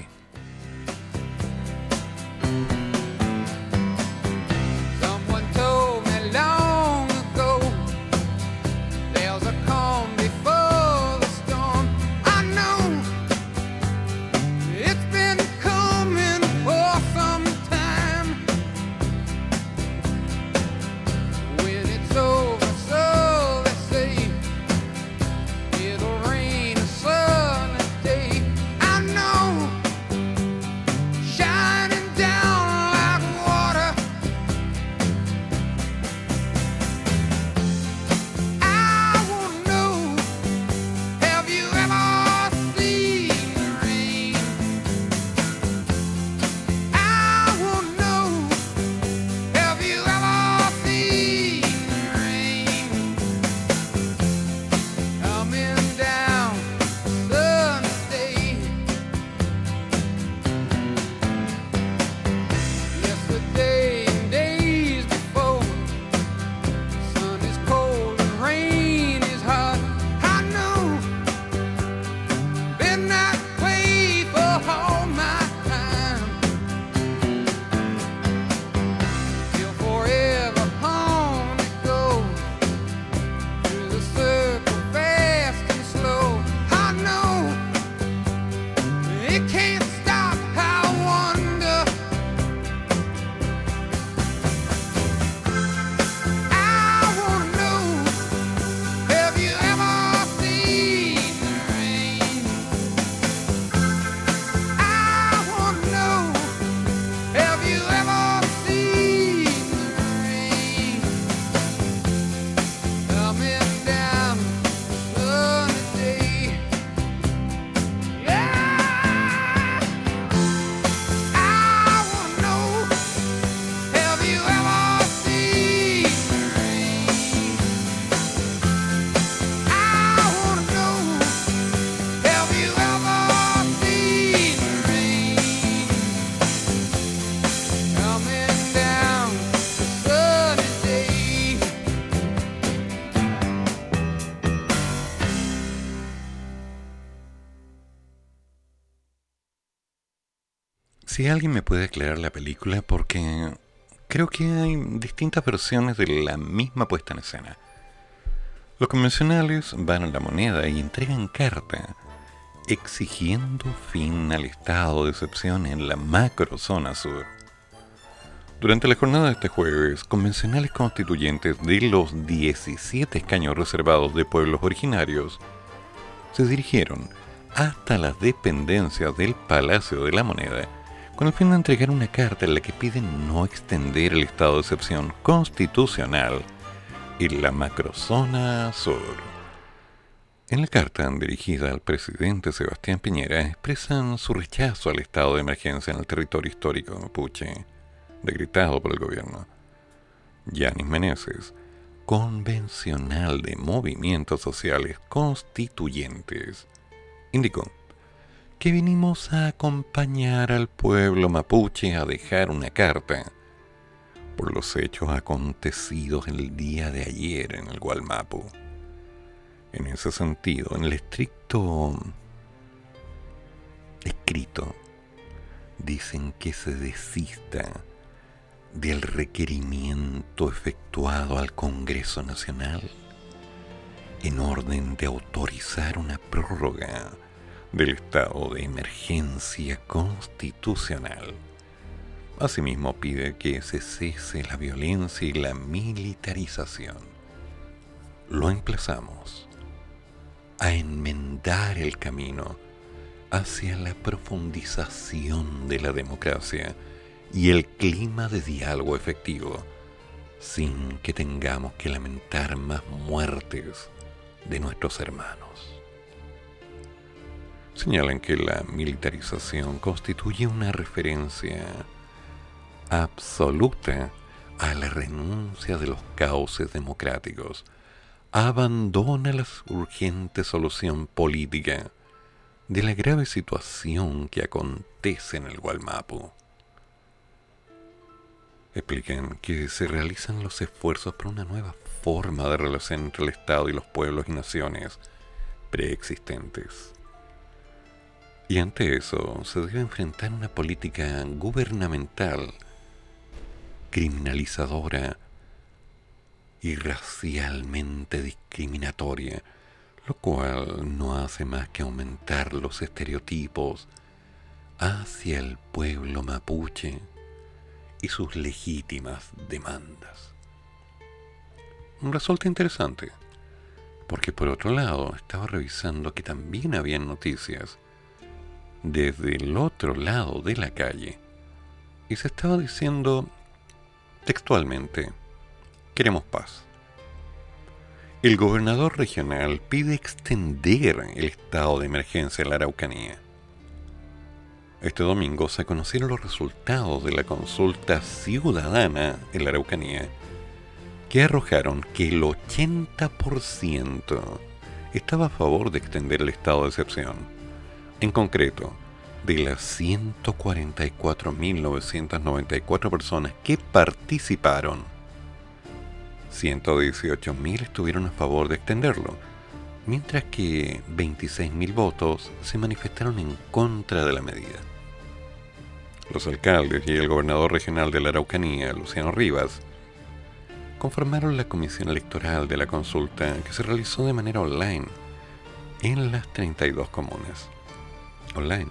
Si alguien me puede aclarar la película, porque creo que hay distintas versiones de la misma puesta en escena. Los convencionales van a la moneda y entregan carta, exigiendo fin al estado de excepción en la macrozona sur. Durante la jornada de este jueves, convencionales constituyentes de los 17 escaños reservados de pueblos originarios se dirigieron hasta las dependencias del Palacio de la Moneda con el fin de entregar una carta en la que piden no extender el estado de excepción constitucional en la macrozona sur. En la carta dirigida al presidente Sebastián Piñera expresan su rechazo al estado de emergencia en el territorio histórico mapuche, decretado por el gobierno. Yanis Meneses, convencional de movimientos sociales constituyentes, indicó que vinimos a acompañar al pueblo mapuche a dejar una carta por los hechos acontecidos el día de ayer en el Gualmapu. En ese sentido, en el estricto escrito, dicen que se desista del requerimiento efectuado al Congreso Nacional en orden de autorizar una prórroga del estado de emergencia constitucional. Asimismo pide que se cese la violencia y la militarización. Lo emplazamos a enmendar el camino hacia la profundización de la democracia y el clima de diálogo efectivo, sin que tengamos que lamentar más muertes de nuestros hermanos señalan que la militarización constituye una referencia absoluta a la renuncia de los cauces democráticos. Abandona la urgente solución política de la grave situación que acontece en el Gualmapu. Expliquen que se realizan los esfuerzos por una nueva forma de relación entre el Estado y los pueblos y naciones preexistentes. Y ante eso se debe enfrentar una política gubernamental criminalizadora y racialmente discriminatoria, lo cual no hace más que aumentar los estereotipos hacia el pueblo mapuche y sus legítimas demandas. Resulta interesante, porque por otro lado estaba revisando que también había noticias desde el otro lado de la calle y se estaba diciendo textualmente, queremos paz. El gobernador regional pide extender el estado de emergencia en la Araucanía. Este domingo se conocieron los resultados de la consulta ciudadana en la Araucanía, que arrojaron que el 80% estaba a favor de extender el estado de excepción. En concreto, de las 144.994 personas que participaron, 118.000 estuvieron a favor de extenderlo, mientras que 26.000 votos se manifestaron en contra de la medida. Los alcaldes y el gobernador regional de la Araucanía, Luciano Rivas, conformaron la comisión electoral de la consulta que se realizó de manera online en las 32 comunas. Online.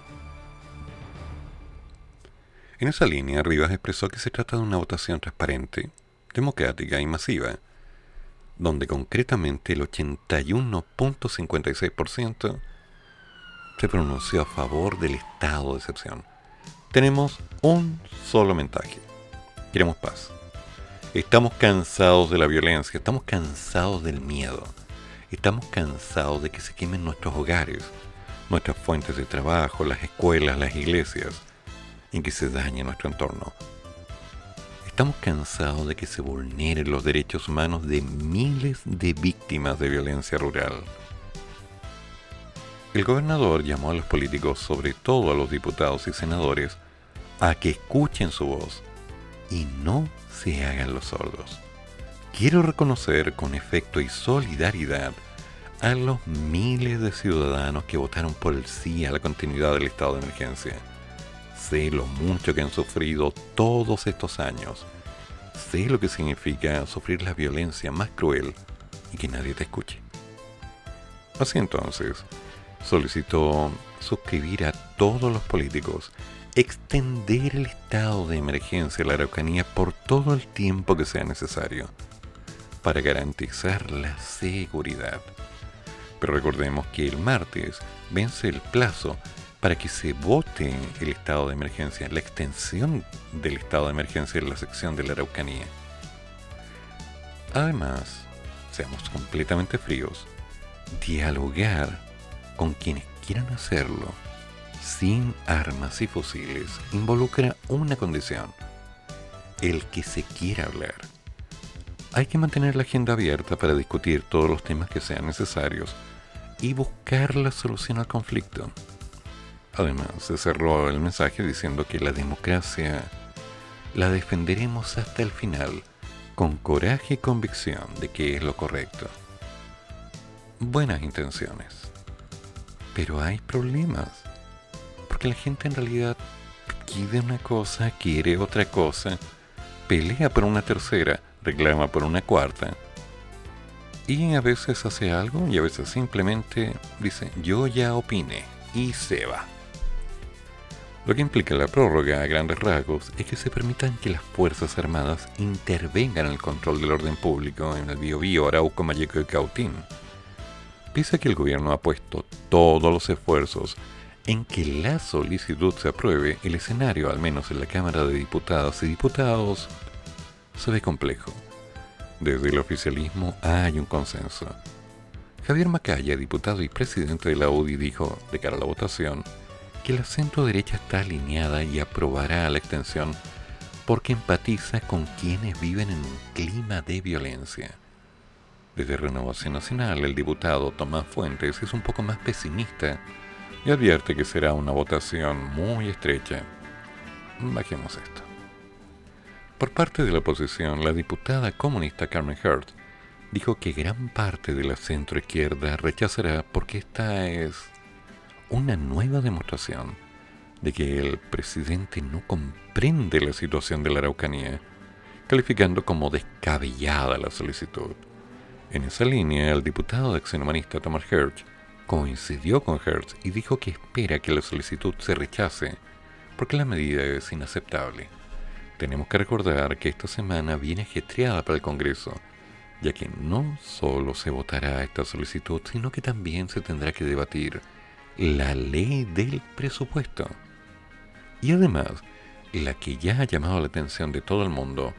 En esa línea, Rivas expresó que se trata de una votación transparente, democrática y masiva, donde concretamente el 81.56% se pronunció a favor del estado de excepción tenemos un solo mensaje. Queremos paz. Estamos cansados de la violencia, estamos cansados del miedo, estamos cansados de que se quemen nuestros hogares, nuestras fuentes de trabajo, las escuelas, las iglesias, y que se dañe nuestro entorno. Estamos cansados de que se vulneren los derechos humanos de miles de víctimas de violencia rural. El gobernador llamó a los políticos, sobre todo a los diputados y senadores, a que escuchen su voz y no se hagan los sordos. Quiero reconocer con efecto y solidaridad a los miles de ciudadanos que votaron por el sí a la continuidad del estado de emergencia. Sé lo mucho que han sufrido todos estos años. Sé lo que significa sufrir la violencia más cruel y que nadie te escuche. Así entonces, solicitó suscribir a todos los políticos extender el estado de emergencia a la Araucanía por todo el tiempo que sea necesario para garantizar la seguridad. Pero recordemos que el martes vence el plazo para que se vote el estado de emergencia, la extensión del estado de emergencia en la sección de la Araucanía. Además, seamos completamente fríos, dialogar con quienes quieran hacerlo sin armas y fusiles involucra una condición, el que se quiera hablar. Hay que mantener la agenda abierta para discutir todos los temas que sean necesarios y buscar la solución al conflicto. Además, se cerró el mensaje diciendo que la democracia la defenderemos hasta el final, con coraje y convicción de que es lo correcto. Buenas intenciones. Pero hay problemas porque la gente en realidad pide una cosa, quiere otra cosa, pelea por una tercera, reclama por una cuarta. Y a veces hace algo y a veces simplemente dice yo ya opine y se va. Lo que implica la prórroga a grandes rasgos es que se permitan que las Fuerzas Armadas intervengan en el control del orden público en el Biobío, Arauco, Mayeco y Cautín. Pese a que el gobierno ha puesto todos los esfuerzos en que la solicitud se apruebe, el escenario, al menos en la Cámara de Diputadas y Diputados, se ve complejo. Desde el oficialismo hay un consenso. Javier Macaya, diputado y presidente de la UDI, dijo, de cara a la votación, que la centro derecha está alineada y aprobará la extensión porque empatiza con quienes viven en un clima de violencia. Desde Renovación Nacional, el diputado Tomás Fuentes es un poco más pesimista y advierte que será una votación muy estrecha. Bajemos esto. Por parte de la oposición, la diputada comunista Carmen Hurt dijo que gran parte de la centroizquierda rechazará porque esta es una nueva demostración de que el presidente no comprende la situación de la Araucanía, calificando como descabellada la solicitud. En esa línea, el diputado de Acción Humanista Thomas Hertz coincidió con Hertz y dijo que espera que la solicitud se rechace porque la medida es inaceptable. Tenemos que recordar que esta semana viene ajetreada para el Congreso, ya que no solo se votará esta solicitud, sino que también se tendrá que debatir la ley del presupuesto. Y además, la que ya ha llamado la atención de todo el mundo,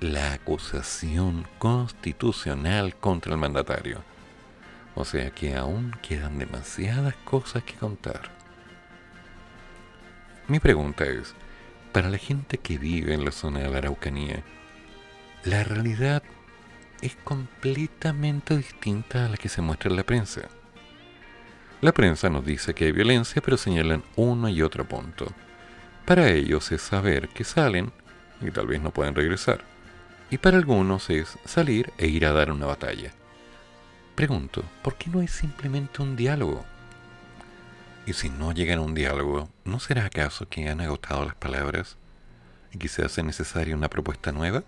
la acusación constitucional contra el mandatario. O sea que aún quedan demasiadas cosas que contar. Mi pregunta es, para la gente que vive en la zona de la Araucanía, la realidad es completamente distinta a la que se muestra en la prensa. La prensa nos dice que hay violencia, pero señalan uno y otro punto. Para ellos es saber que salen y tal vez no pueden regresar. Y para algunos es salir e ir a dar una batalla. Pregunto, ¿por qué no hay simplemente un diálogo? Y si no llegan a un diálogo, ¿no será acaso que han agotado las palabras y que se hace necesaria una propuesta nueva?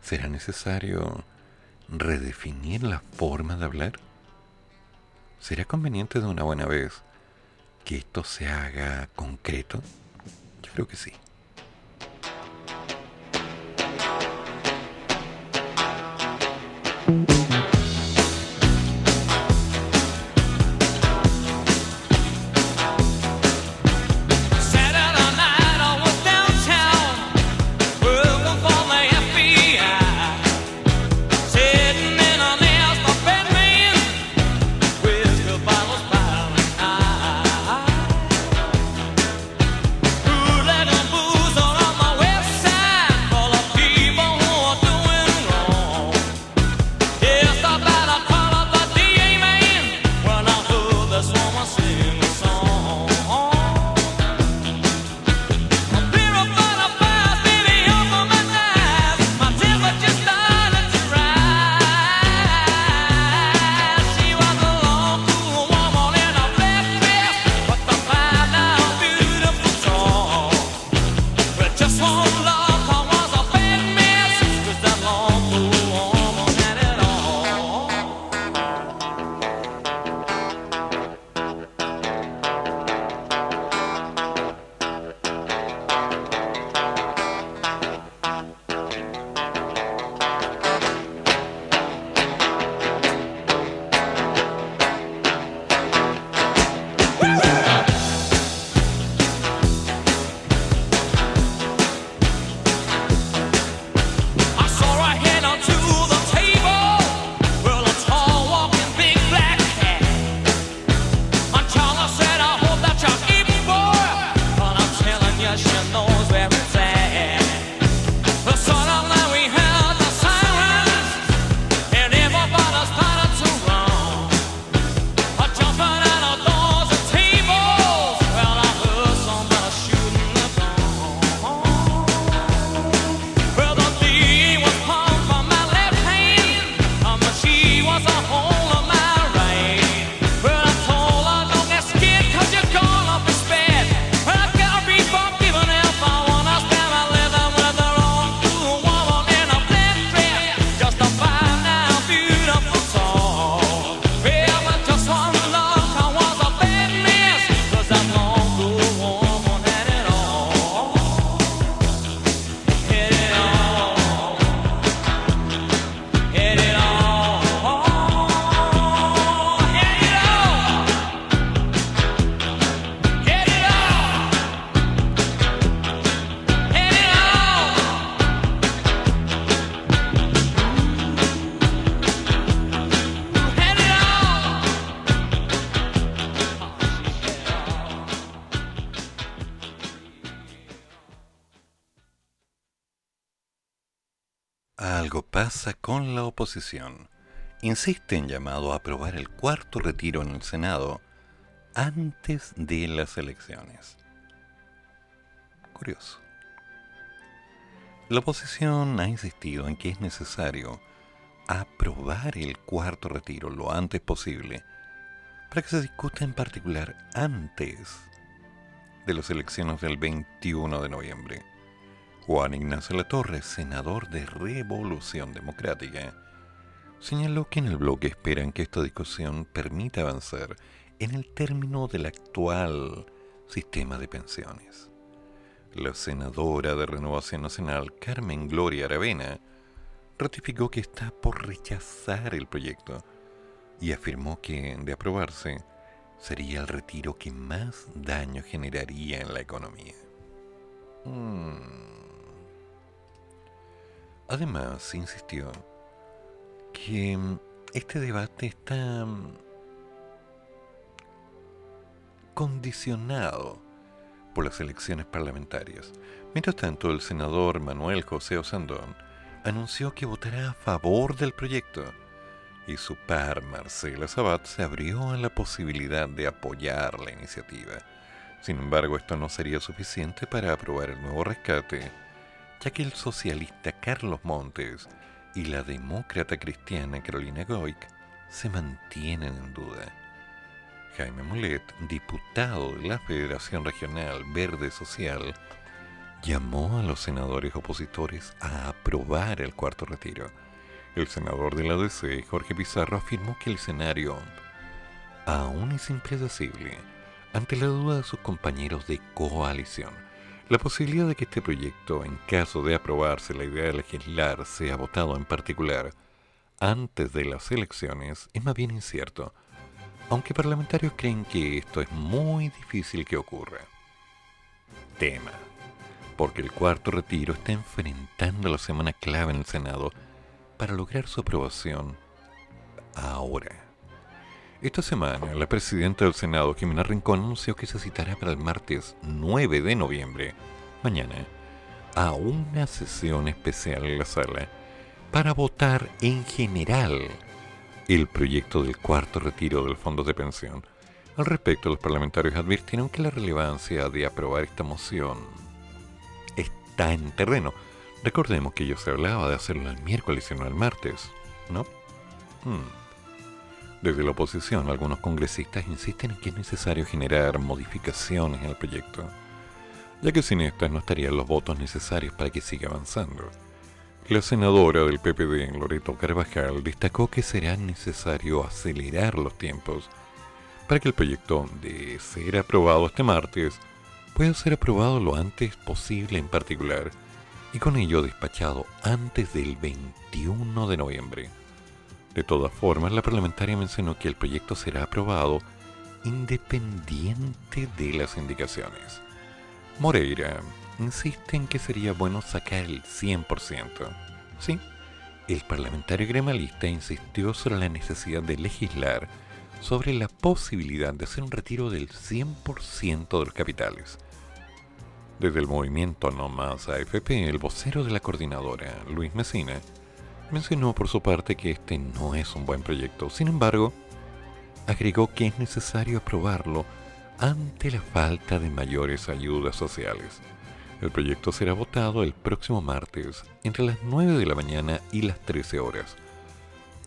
¿Será necesario redefinir la forma de hablar? ¿Será conveniente de una buena vez que esto se haga concreto? Yo creo que sí. Oposición. Insiste en llamado a aprobar el cuarto retiro en el Senado antes de las elecciones. Curioso. La oposición ha insistido en que es necesario aprobar el cuarto retiro lo antes posible para que se discuta en particular antes de las elecciones del 21 de noviembre. Juan Ignacio Latorre, senador de Revolución Democrática, señaló que en el bloque esperan que esta discusión permita avanzar en el término del actual sistema de pensiones. La senadora de Renovación Nacional, Carmen Gloria Aravena, ratificó que está por rechazar el proyecto y afirmó que, de aprobarse, sería el retiro que más daño generaría en la economía. Hmm. Además, insistió que mm, este debate está mm, condicionado por las elecciones parlamentarias. Mientras tanto, el senador Manuel José Osandón anunció que votará a favor del proyecto y su par Marcela Sabat se abrió a la posibilidad de apoyar la iniciativa. Sin embargo, esto no sería suficiente para aprobar el nuevo rescate ya que el socialista Carlos Montes y la demócrata cristiana Carolina Goic se mantienen en duda. Jaime Mulet, diputado de la Federación Regional Verde Social, llamó a los senadores opositores a aprobar el cuarto retiro. El senador de la DC, Jorge Pizarro, afirmó que el escenario aún es impredecible ante la duda de sus compañeros de coalición la posibilidad de que este proyecto, en caso de aprobarse la idea de legislar, sea votado en particular antes de las elecciones es más bien incierto, aunque parlamentarios creen que esto es muy difícil que ocurra. Tema, porque el cuarto retiro está enfrentando la semana clave en el Senado para lograr su aprobación ahora. Esta semana, la presidenta del Senado, Jimena Rincón, anunció que se citará para el martes 9 de noviembre, mañana, a una sesión especial en la sala para votar en general el proyecto del cuarto retiro del fondo de pensión. Al respecto, los parlamentarios advirtieron que la relevancia de aprobar esta moción está en terreno. Recordemos que yo se hablaba de hacerlo el miércoles y no el martes, ¿no? Hmm. Desde la oposición, algunos congresistas insisten en que es necesario generar modificaciones en el proyecto, ya que sin estas no estarían los votos necesarios para que siga avanzando. La senadora del PPD, Loreto Carvajal, destacó que será necesario acelerar los tiempos para que el proyecto, de ser aprobado este martes, pueda ser aprobado lo antes posible en particular, y con ello despachado antes del 21 de noviembre. De todas formas, la parlamentaria mencionó que el proyecto será aprobado independiente de las indicaciones. Moreira insiste en que sería bueno sacar el 100%. Sí, el parlamentario gremalista insistió sobre la necesidad de legislar sobre la posibilidad de hacer un retiro del 100% de los capitales. Desde el movimiento No Más AFP, el vocero de la coordinadora, Luis Mesina, mencionó por su parte que este no es un buen proyecto. Sin embargo, agregó que es necesario aprobarlo ante la falta de mayores ayudas sociales. El proyecto será votado el próximo martes entre las 9 de la mañana y las 13 horas.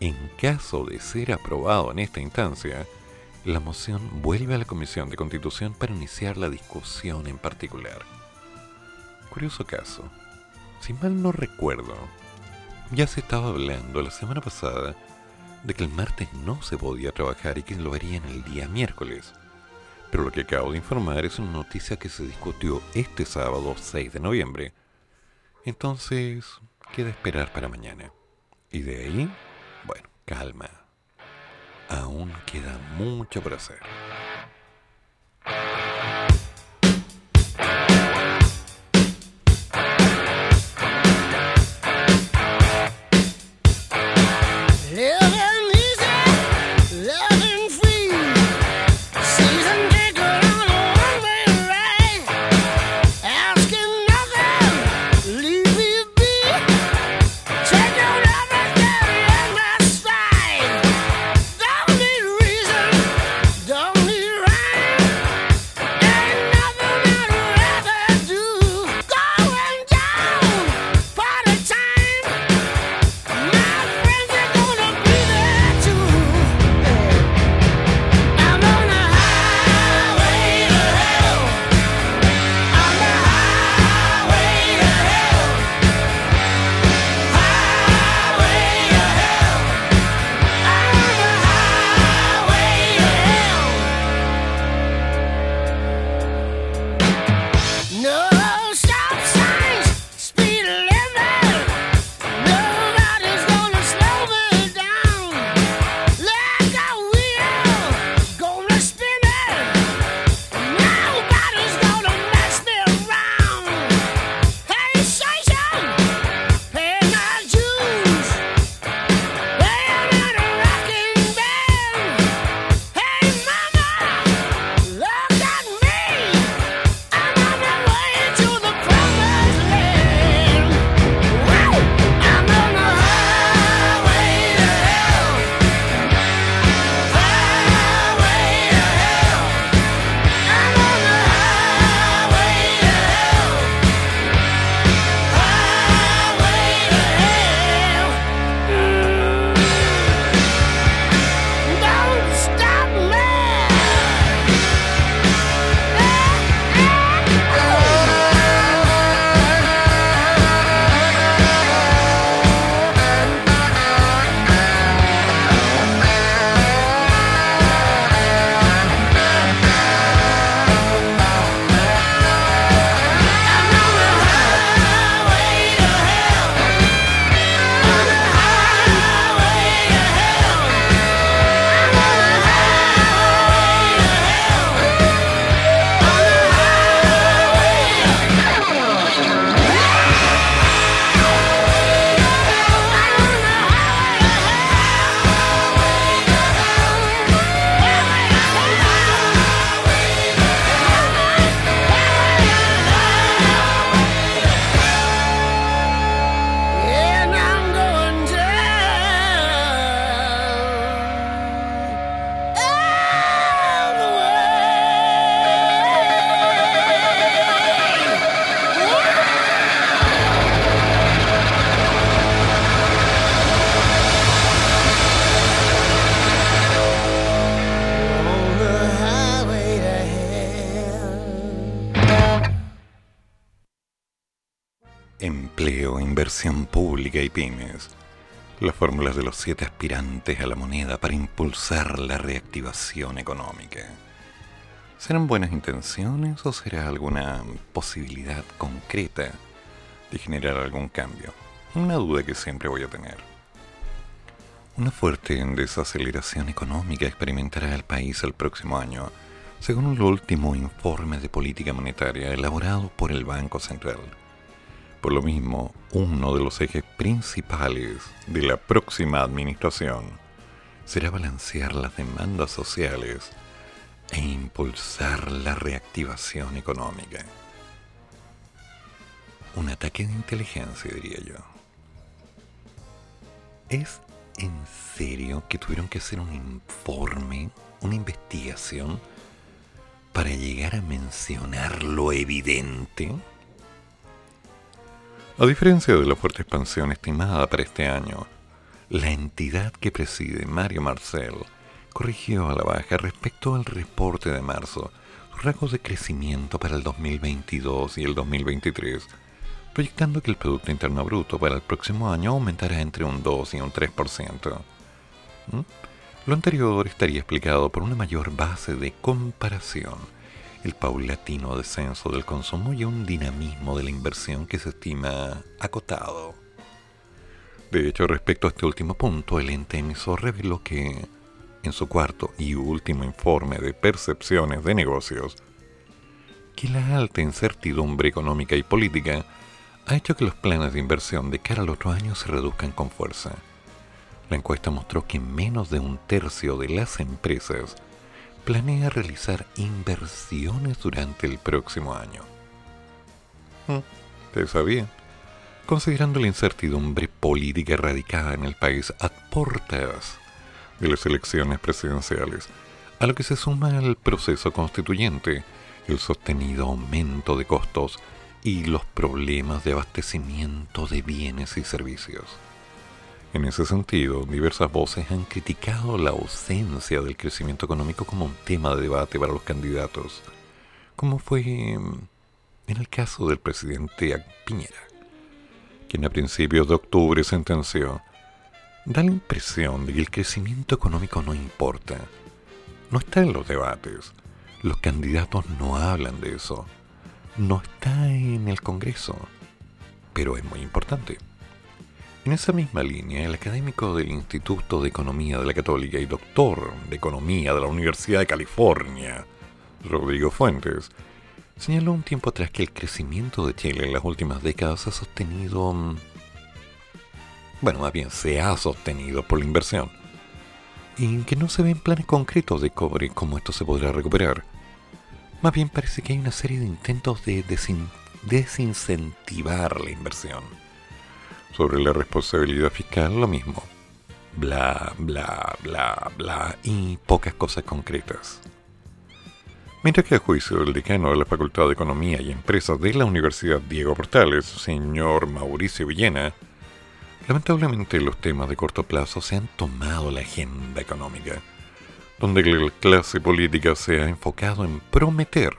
En caso de ser aprobado en esta instancia, la moción vuelve a la Comisión de Constitución para iniciar la discusión en particular. Curioso caso. Si mal no recuerdo, ya se estaba hablando la semana pasada de que el martes no se podía trabajar y que lo harían el día miércoles. Pero lo que acabo de informar es una noticia que se discutió este sábado 6 de noviembre. Entonces, queda esperar para mañana. Y de ahí, bueno, calma. Aún queda mucho por hacer. Fórmulas de los siete aspirantes a la moneda para impulsar la reactivación económica. ¿Serán buenas intenciones o será alguna posibilidad concreta de generar algún cambio? Una duda que siempre voy a tener. Una fuerte desaceleración económica experimentará el país el próximo año, según el último informe de política monetaria elaborado por el Banco Central. Por lo mismo, uno de los ejes principales de la próxima administración será balancear las demandas sociales e impulsar la reactivación económica. Un ataque de inteligencia, diría yo. ¿Es en serio que tuvieron que hacer un informe, una investigación, para llegar a mencionar lo evidente? A diferencia de la fuerte expansión estimada para este año, la entidad que preside Mario Marcel corrigió a la baja respecto al reporte de marzo sus rasgos de crecimiento para el 2022 y el 2023 proyectando que el Producto Interno Bruto para el próximo año aumentará entre un 2 y un 3%. ¿Mm? Lo anterior estaría explicado por una mayor base de comparación, el paulatino descenso del consumo y un dinamismo de la inversión que se estima acotado. De hecho, respecto a este último punto, el ente emisor reveló que, en su cuarto y último informe de percepciones de negocios, que la alta incertidumbre económica y política ha hecho que los planes de inversión de cara al otro año se reduzcan con fuerza. La encuesta mostró que menos de un tercio de las empresas planea realizar inversiones durante el próximo año. ¿Te mm, sabía? Considerando la incertidumbre política radicada en el país a portas de las elecciones presidenciales, a lo que se suma el proceso constituyente, el sostenido aumento de costos y los problemas de abastecimiento de bienes y servicios. En ese sentido, diversas voces han criticado la ausencia del crecimiento económico como un tema de debate para los candidatos, como fue mm, en el caso del presidente Piñera, quien a principios de octubre sentenció, da la impresión de que el crecimiento económico no importa, no está en los debates, los candidatos no hablan de eso, no está en el Congreso, pero es muy importante. En esa misma línea, el académico del Instituto de Economía de la Católica y doctor de Economía de la Universidad de California, Rodrigo Fuentes, señaló un tiempo atrás que el crecimiento de Chile en las últimas décadas ha sostenido, mm, bueno, más bien se ha sostenido por la inversión, y que no se ven planes concretos de cobre cómo esto se podrá recuperar. Más bien parece que hay una serie de intentos de desincentivar la inversión. Sobre la responsabilidad fiscal, lo mismo. Bla, bla, bla, bla y pocas cosas concretas. Mientras que a juicio del decano de la Facultad de Economía y Empresas de la Universidad Diego Portales, señor Mauricio Villena, lamentablemente los temas de corto plazo se han tomado la agenda económica donde la clase política se ha enfocado en prometer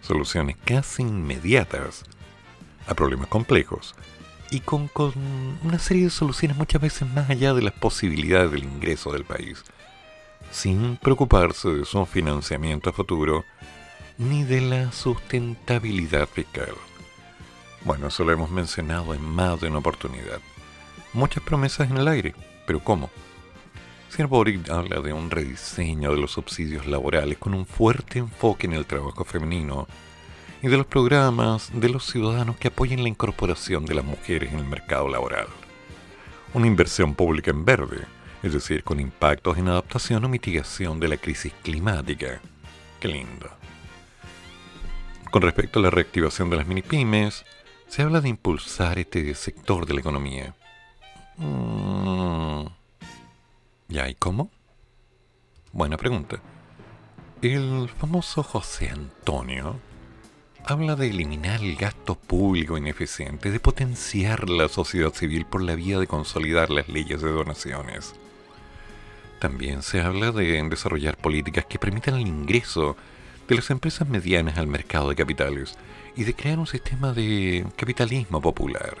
soluciones casi inmediatas a problemas complejos y con, una serie de soluciones muchas veces más allá de las posibilidades del ingreso del país, sin preocuparse de su financiamiento futuro ni de la sustentabilidad fiscal. Bueno, eso lo hemos mencionado en más de una oportunidad. Muchas promesas en el aire, pero ¿cómo? Señor Boric habla de un rediseño de los subsidios laborales con un fuerte enfoque en el trabajo femenino y de los programas de los ciudadanos que apoyen la incorporación de las mujeres en el mercado laboral. Una inversión pública en verde, es decir, con impactos en adaptación o mitigación de la crisis climática. Qué lindo. Con respecto a la reactivación de las mini pymes, se habla de impulsar este sector de la economía. Mm, ¿Ya y cómo? Buena pregunta. El famoso José Antonio habla de eliminar el gasto público ineficiente, de potenciar la sociedad civil por la vía de consolidar las leyes de donaciones. También se habla de desarrollar políticas que permitan el ingreso de las empresas medianas al mercado de capitales y de crear un sistema de capitalismo popular.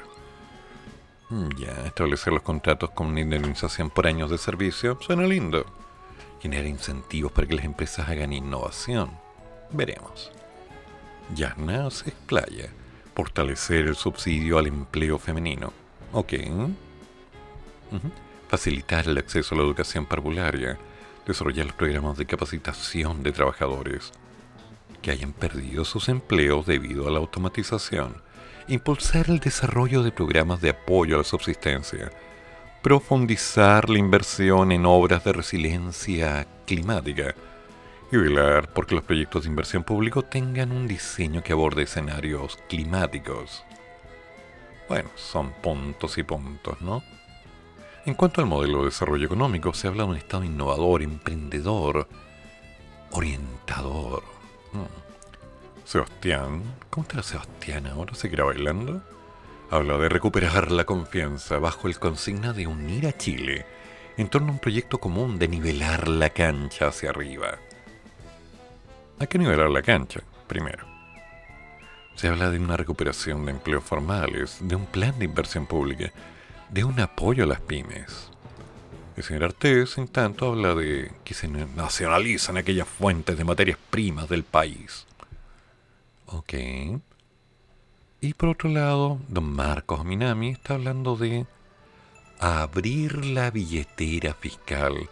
Mm, ya, establecer los contratos con una indemnización por años de servicio suena lindo. Generar incentivos para que las empresas hagan innovación. Veremos. Yarna se explaya. Fortalecer el subsidio al empleo femenino. Ok. Facilitar el acceso a la educación parvularia. Desarrollar los programas de capacitación de trabajadores que hayan perdido sus empleos debido a la automatización. Impulsar el desarrollo de programas de apoyo a la subsistencia. Profundizar la inversión en obras de resiliencia climática y velar porque los proyectos de inversión público tengan un diseño que aborde escenarios climáticos. Bueno, son puntos y puntos, ¿no? En cuanto al modelo de desarrollo económico, se habla de un Estado innovador, emprendedor, orientador. Sebastián, ¿cómo está Sebastián ahora? ¿Se queda bailando? Habla de recuperar la confianza bajo el consigna de unir a Chile en torno a un proyecto común de nivelar la cancha hacia arriba. Hay que nivelar la cancha, primero. Se habla de una recuperación de empleos formales, de un plan de inversión pública, de un apoyo a las pymes. El señor Artés, en tanto, habla de que se nacionalizan aquellas fuentes de materias primas del país. Ok. Y por otro lado, don Marcos Minami está hablando de abrir la billetera fiscal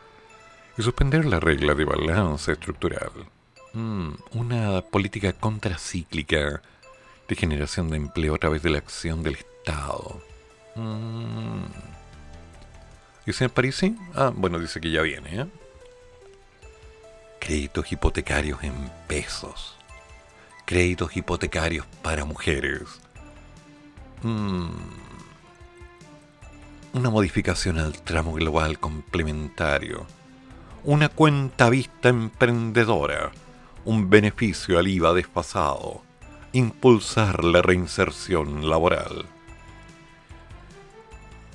y suspender la regla de balance estructural. Mm, una política contracíclica de generación de empleo a través de la acción del Estado. Mm. ¿Y señor Parisi? Ah, bueno, dice que ya viene. ¿eh? Créditos hipotecarios en pesos. Créditos hipotecarios para mujeres. Mm. Una modificación al tramo global complementario. Una cuenta vista emprendedora un beneficio al IVA desfasado, impulsar la reinserción laboral.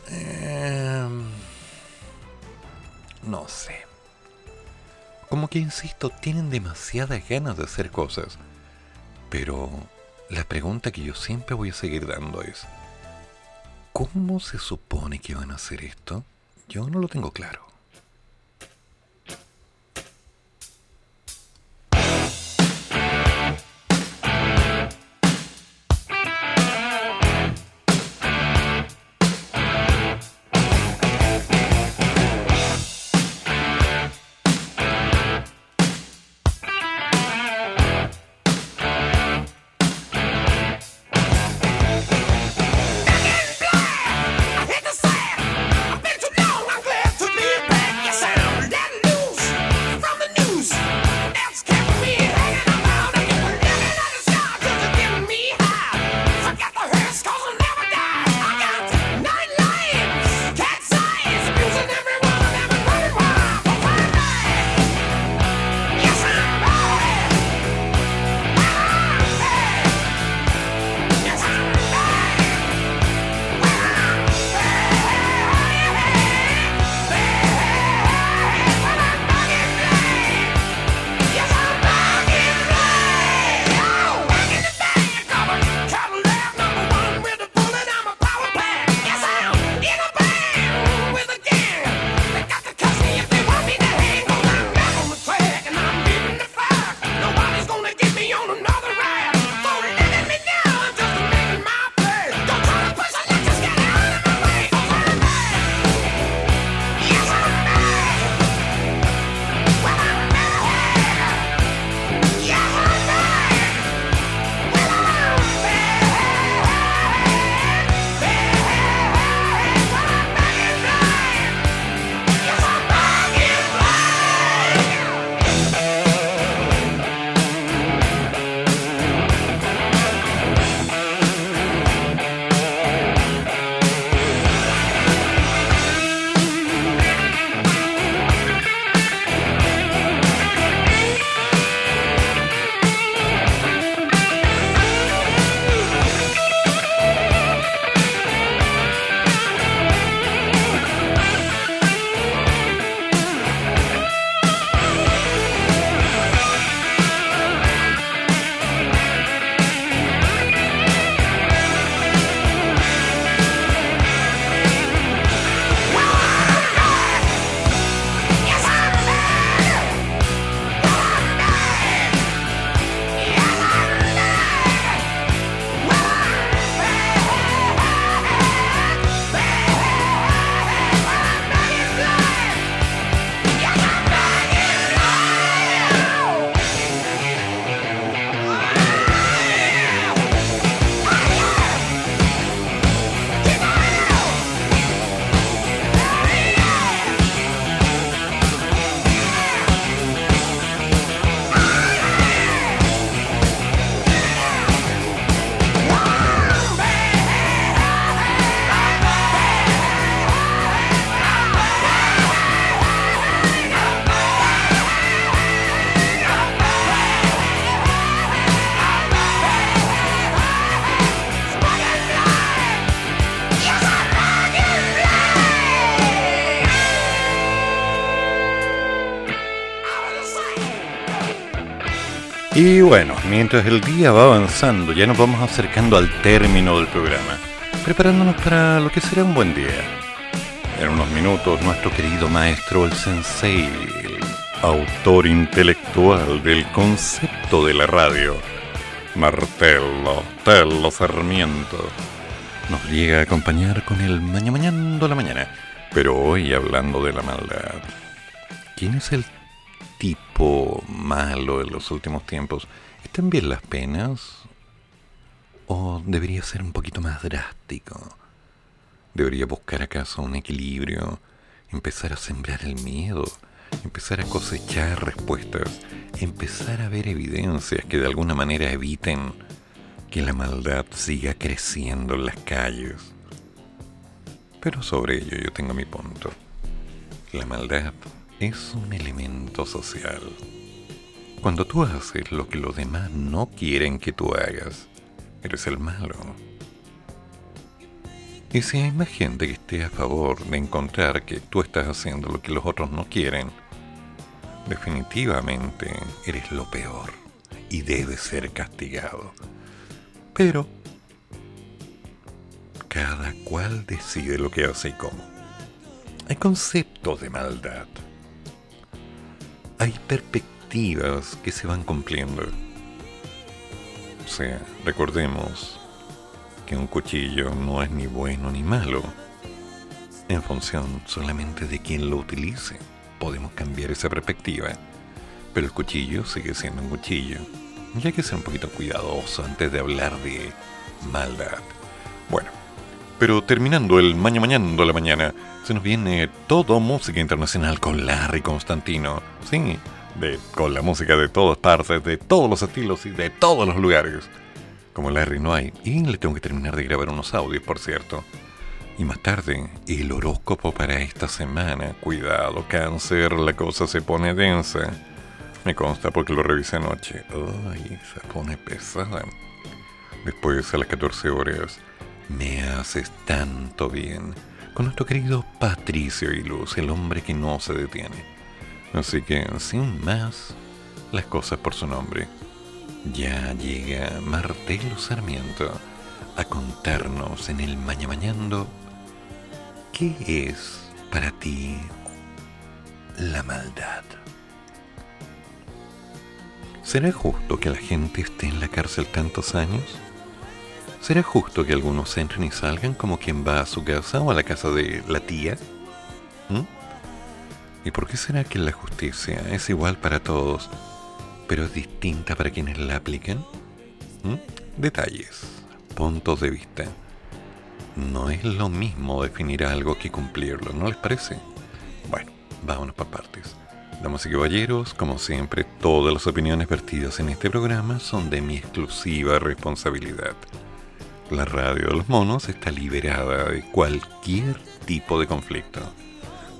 Em, no sé. Como que, insisto, tienen demasiadas ganas de hacer cosas. Pero la pregunta que yo siempre voy a seguir dando es, ¿cómo se supone que van a hacer esto? Yo no lo tengo claro. Mientras el día va avanzando, ya nos vamos acercando al término del programa, preparándonos para lo que será un buen día. En unos minutos, nuestro querido maestro, el sensei, el autor intelectual del concepto de la radio, Martello Tello Sarmiento, nos llega a acompañar con el mañana mañando la mañana, pero hoy hablando de la maldad. ¿Quién es el tipo malo en los últimos tiempos, ¿están bien las penas? ¿O debería ser un poquito más drástico? ¿Debería buscar acaso un equilibrio? ¿Empezar a sembrar el miedo? ¿Empezar a cosechar respuestas? ¿Empezar a ver evidencias que de alguna manera eviten que la maldad siga creciendo en las calles? Pero sobre ello yo tengo mi punto. La maldad es un elemento social. Cuando tú haces lo que los demás no quieren que tú hagas, eres el malo. Y si hay más gente que esté a favor de encontrar que tú estás haciendo lo que los otros no quieren, definitivamente eres lo peor y debes ser castigado. Pero cada cual decide lo que hace y cómo. Hay conceptos de maldad hay perspectivas que se van cumpliendo. O sea, recordemos que un cuchillo no es ni bueno ni malo. En función solamente de quien lo utilice, podemos cambiar esa perspectiva. Pero el cuchillo sigue siendo un cuchillo. Y hay que ser un poquito cuidadoso antes de hablar de maldad. Bueno, pero terminando el mañana mañana la mañana, se nos viene todo música internacional con Larry Constantino. Sí, de, con la música de todas partes, de todos los estilos y de todos los lugares. Como Larry no hay. Y le tengo que terminar de grabar unos audios, por cierto. Y más tarde, el horóscopo para esta semana. Cuidado, cáncer, la cosa se pone densa. Me consta porque lo revisé anoche. Ay, se pone pesada. Después, a las 14 horas, me haces tanto bien con nuestro querido Patricio y Luz, el hombre que no se detiene. Así que, sin más, las cosas por su nombre. Ya llega Martelo Sarmiento a contarnos en el Maña Mañando qué es para ti la maldad. ¿Será justo que la gente esté en la cárcel tantos años? ¿Será justo que algunos entren y salgan como quien va a su casa o a la casa de la tía? ¿Mm? ¿Y por qué será que la justicia es igual para todos, pero es distinta para quienes la apliquen? ¿Mm? Detalles, puntos de vista. No es lo mismo definir algo que cumplirlo, ¿no les parece? Bueno, vámonos para partes. Damas y caballeros, como siempre, todas las opiniones vertidas en este programa son de mi exclusiva responsabilidad la radio de los monos está liberada de cualquier tipo de conflicto.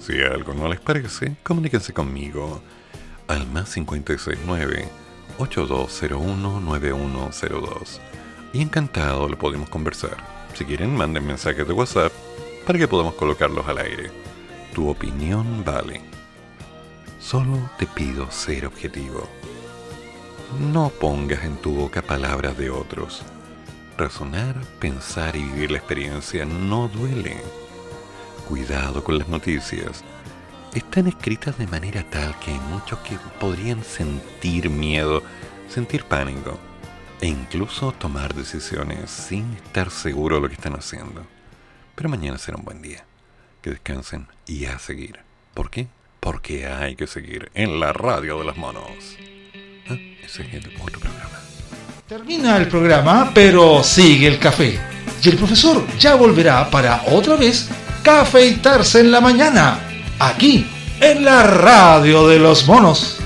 Si algo no les parece, comuníquense conmigo al más 569 8201 9102 y encantado lo podemos conversar. Si quieren, manden mensajes de WhatsApp para que podamos colocarlos al aire. Tu opinión vale. Solo te pido ser objetivo. No pongas en tu boca palabras de otros Razonar, pensar y vivir la experiencia no duele. Cuidado con las noticias. Están escritas de manera tal que hay muchos que podrían sentir miedo, sentir pánico e incluso tomar decisiones sin estar seguro de lo que están haciendo. Pero mañana será un buen día. Que descansen y a seguir. ¿Por qué? Porque hay que seguir en la radio de los monos. Ah, ese es el otro programa. Termina el programa, pero sigue el café. Y el profesor ya volverá para otra vez cafeitarse en la mañana, aquí, en la radio de los monos.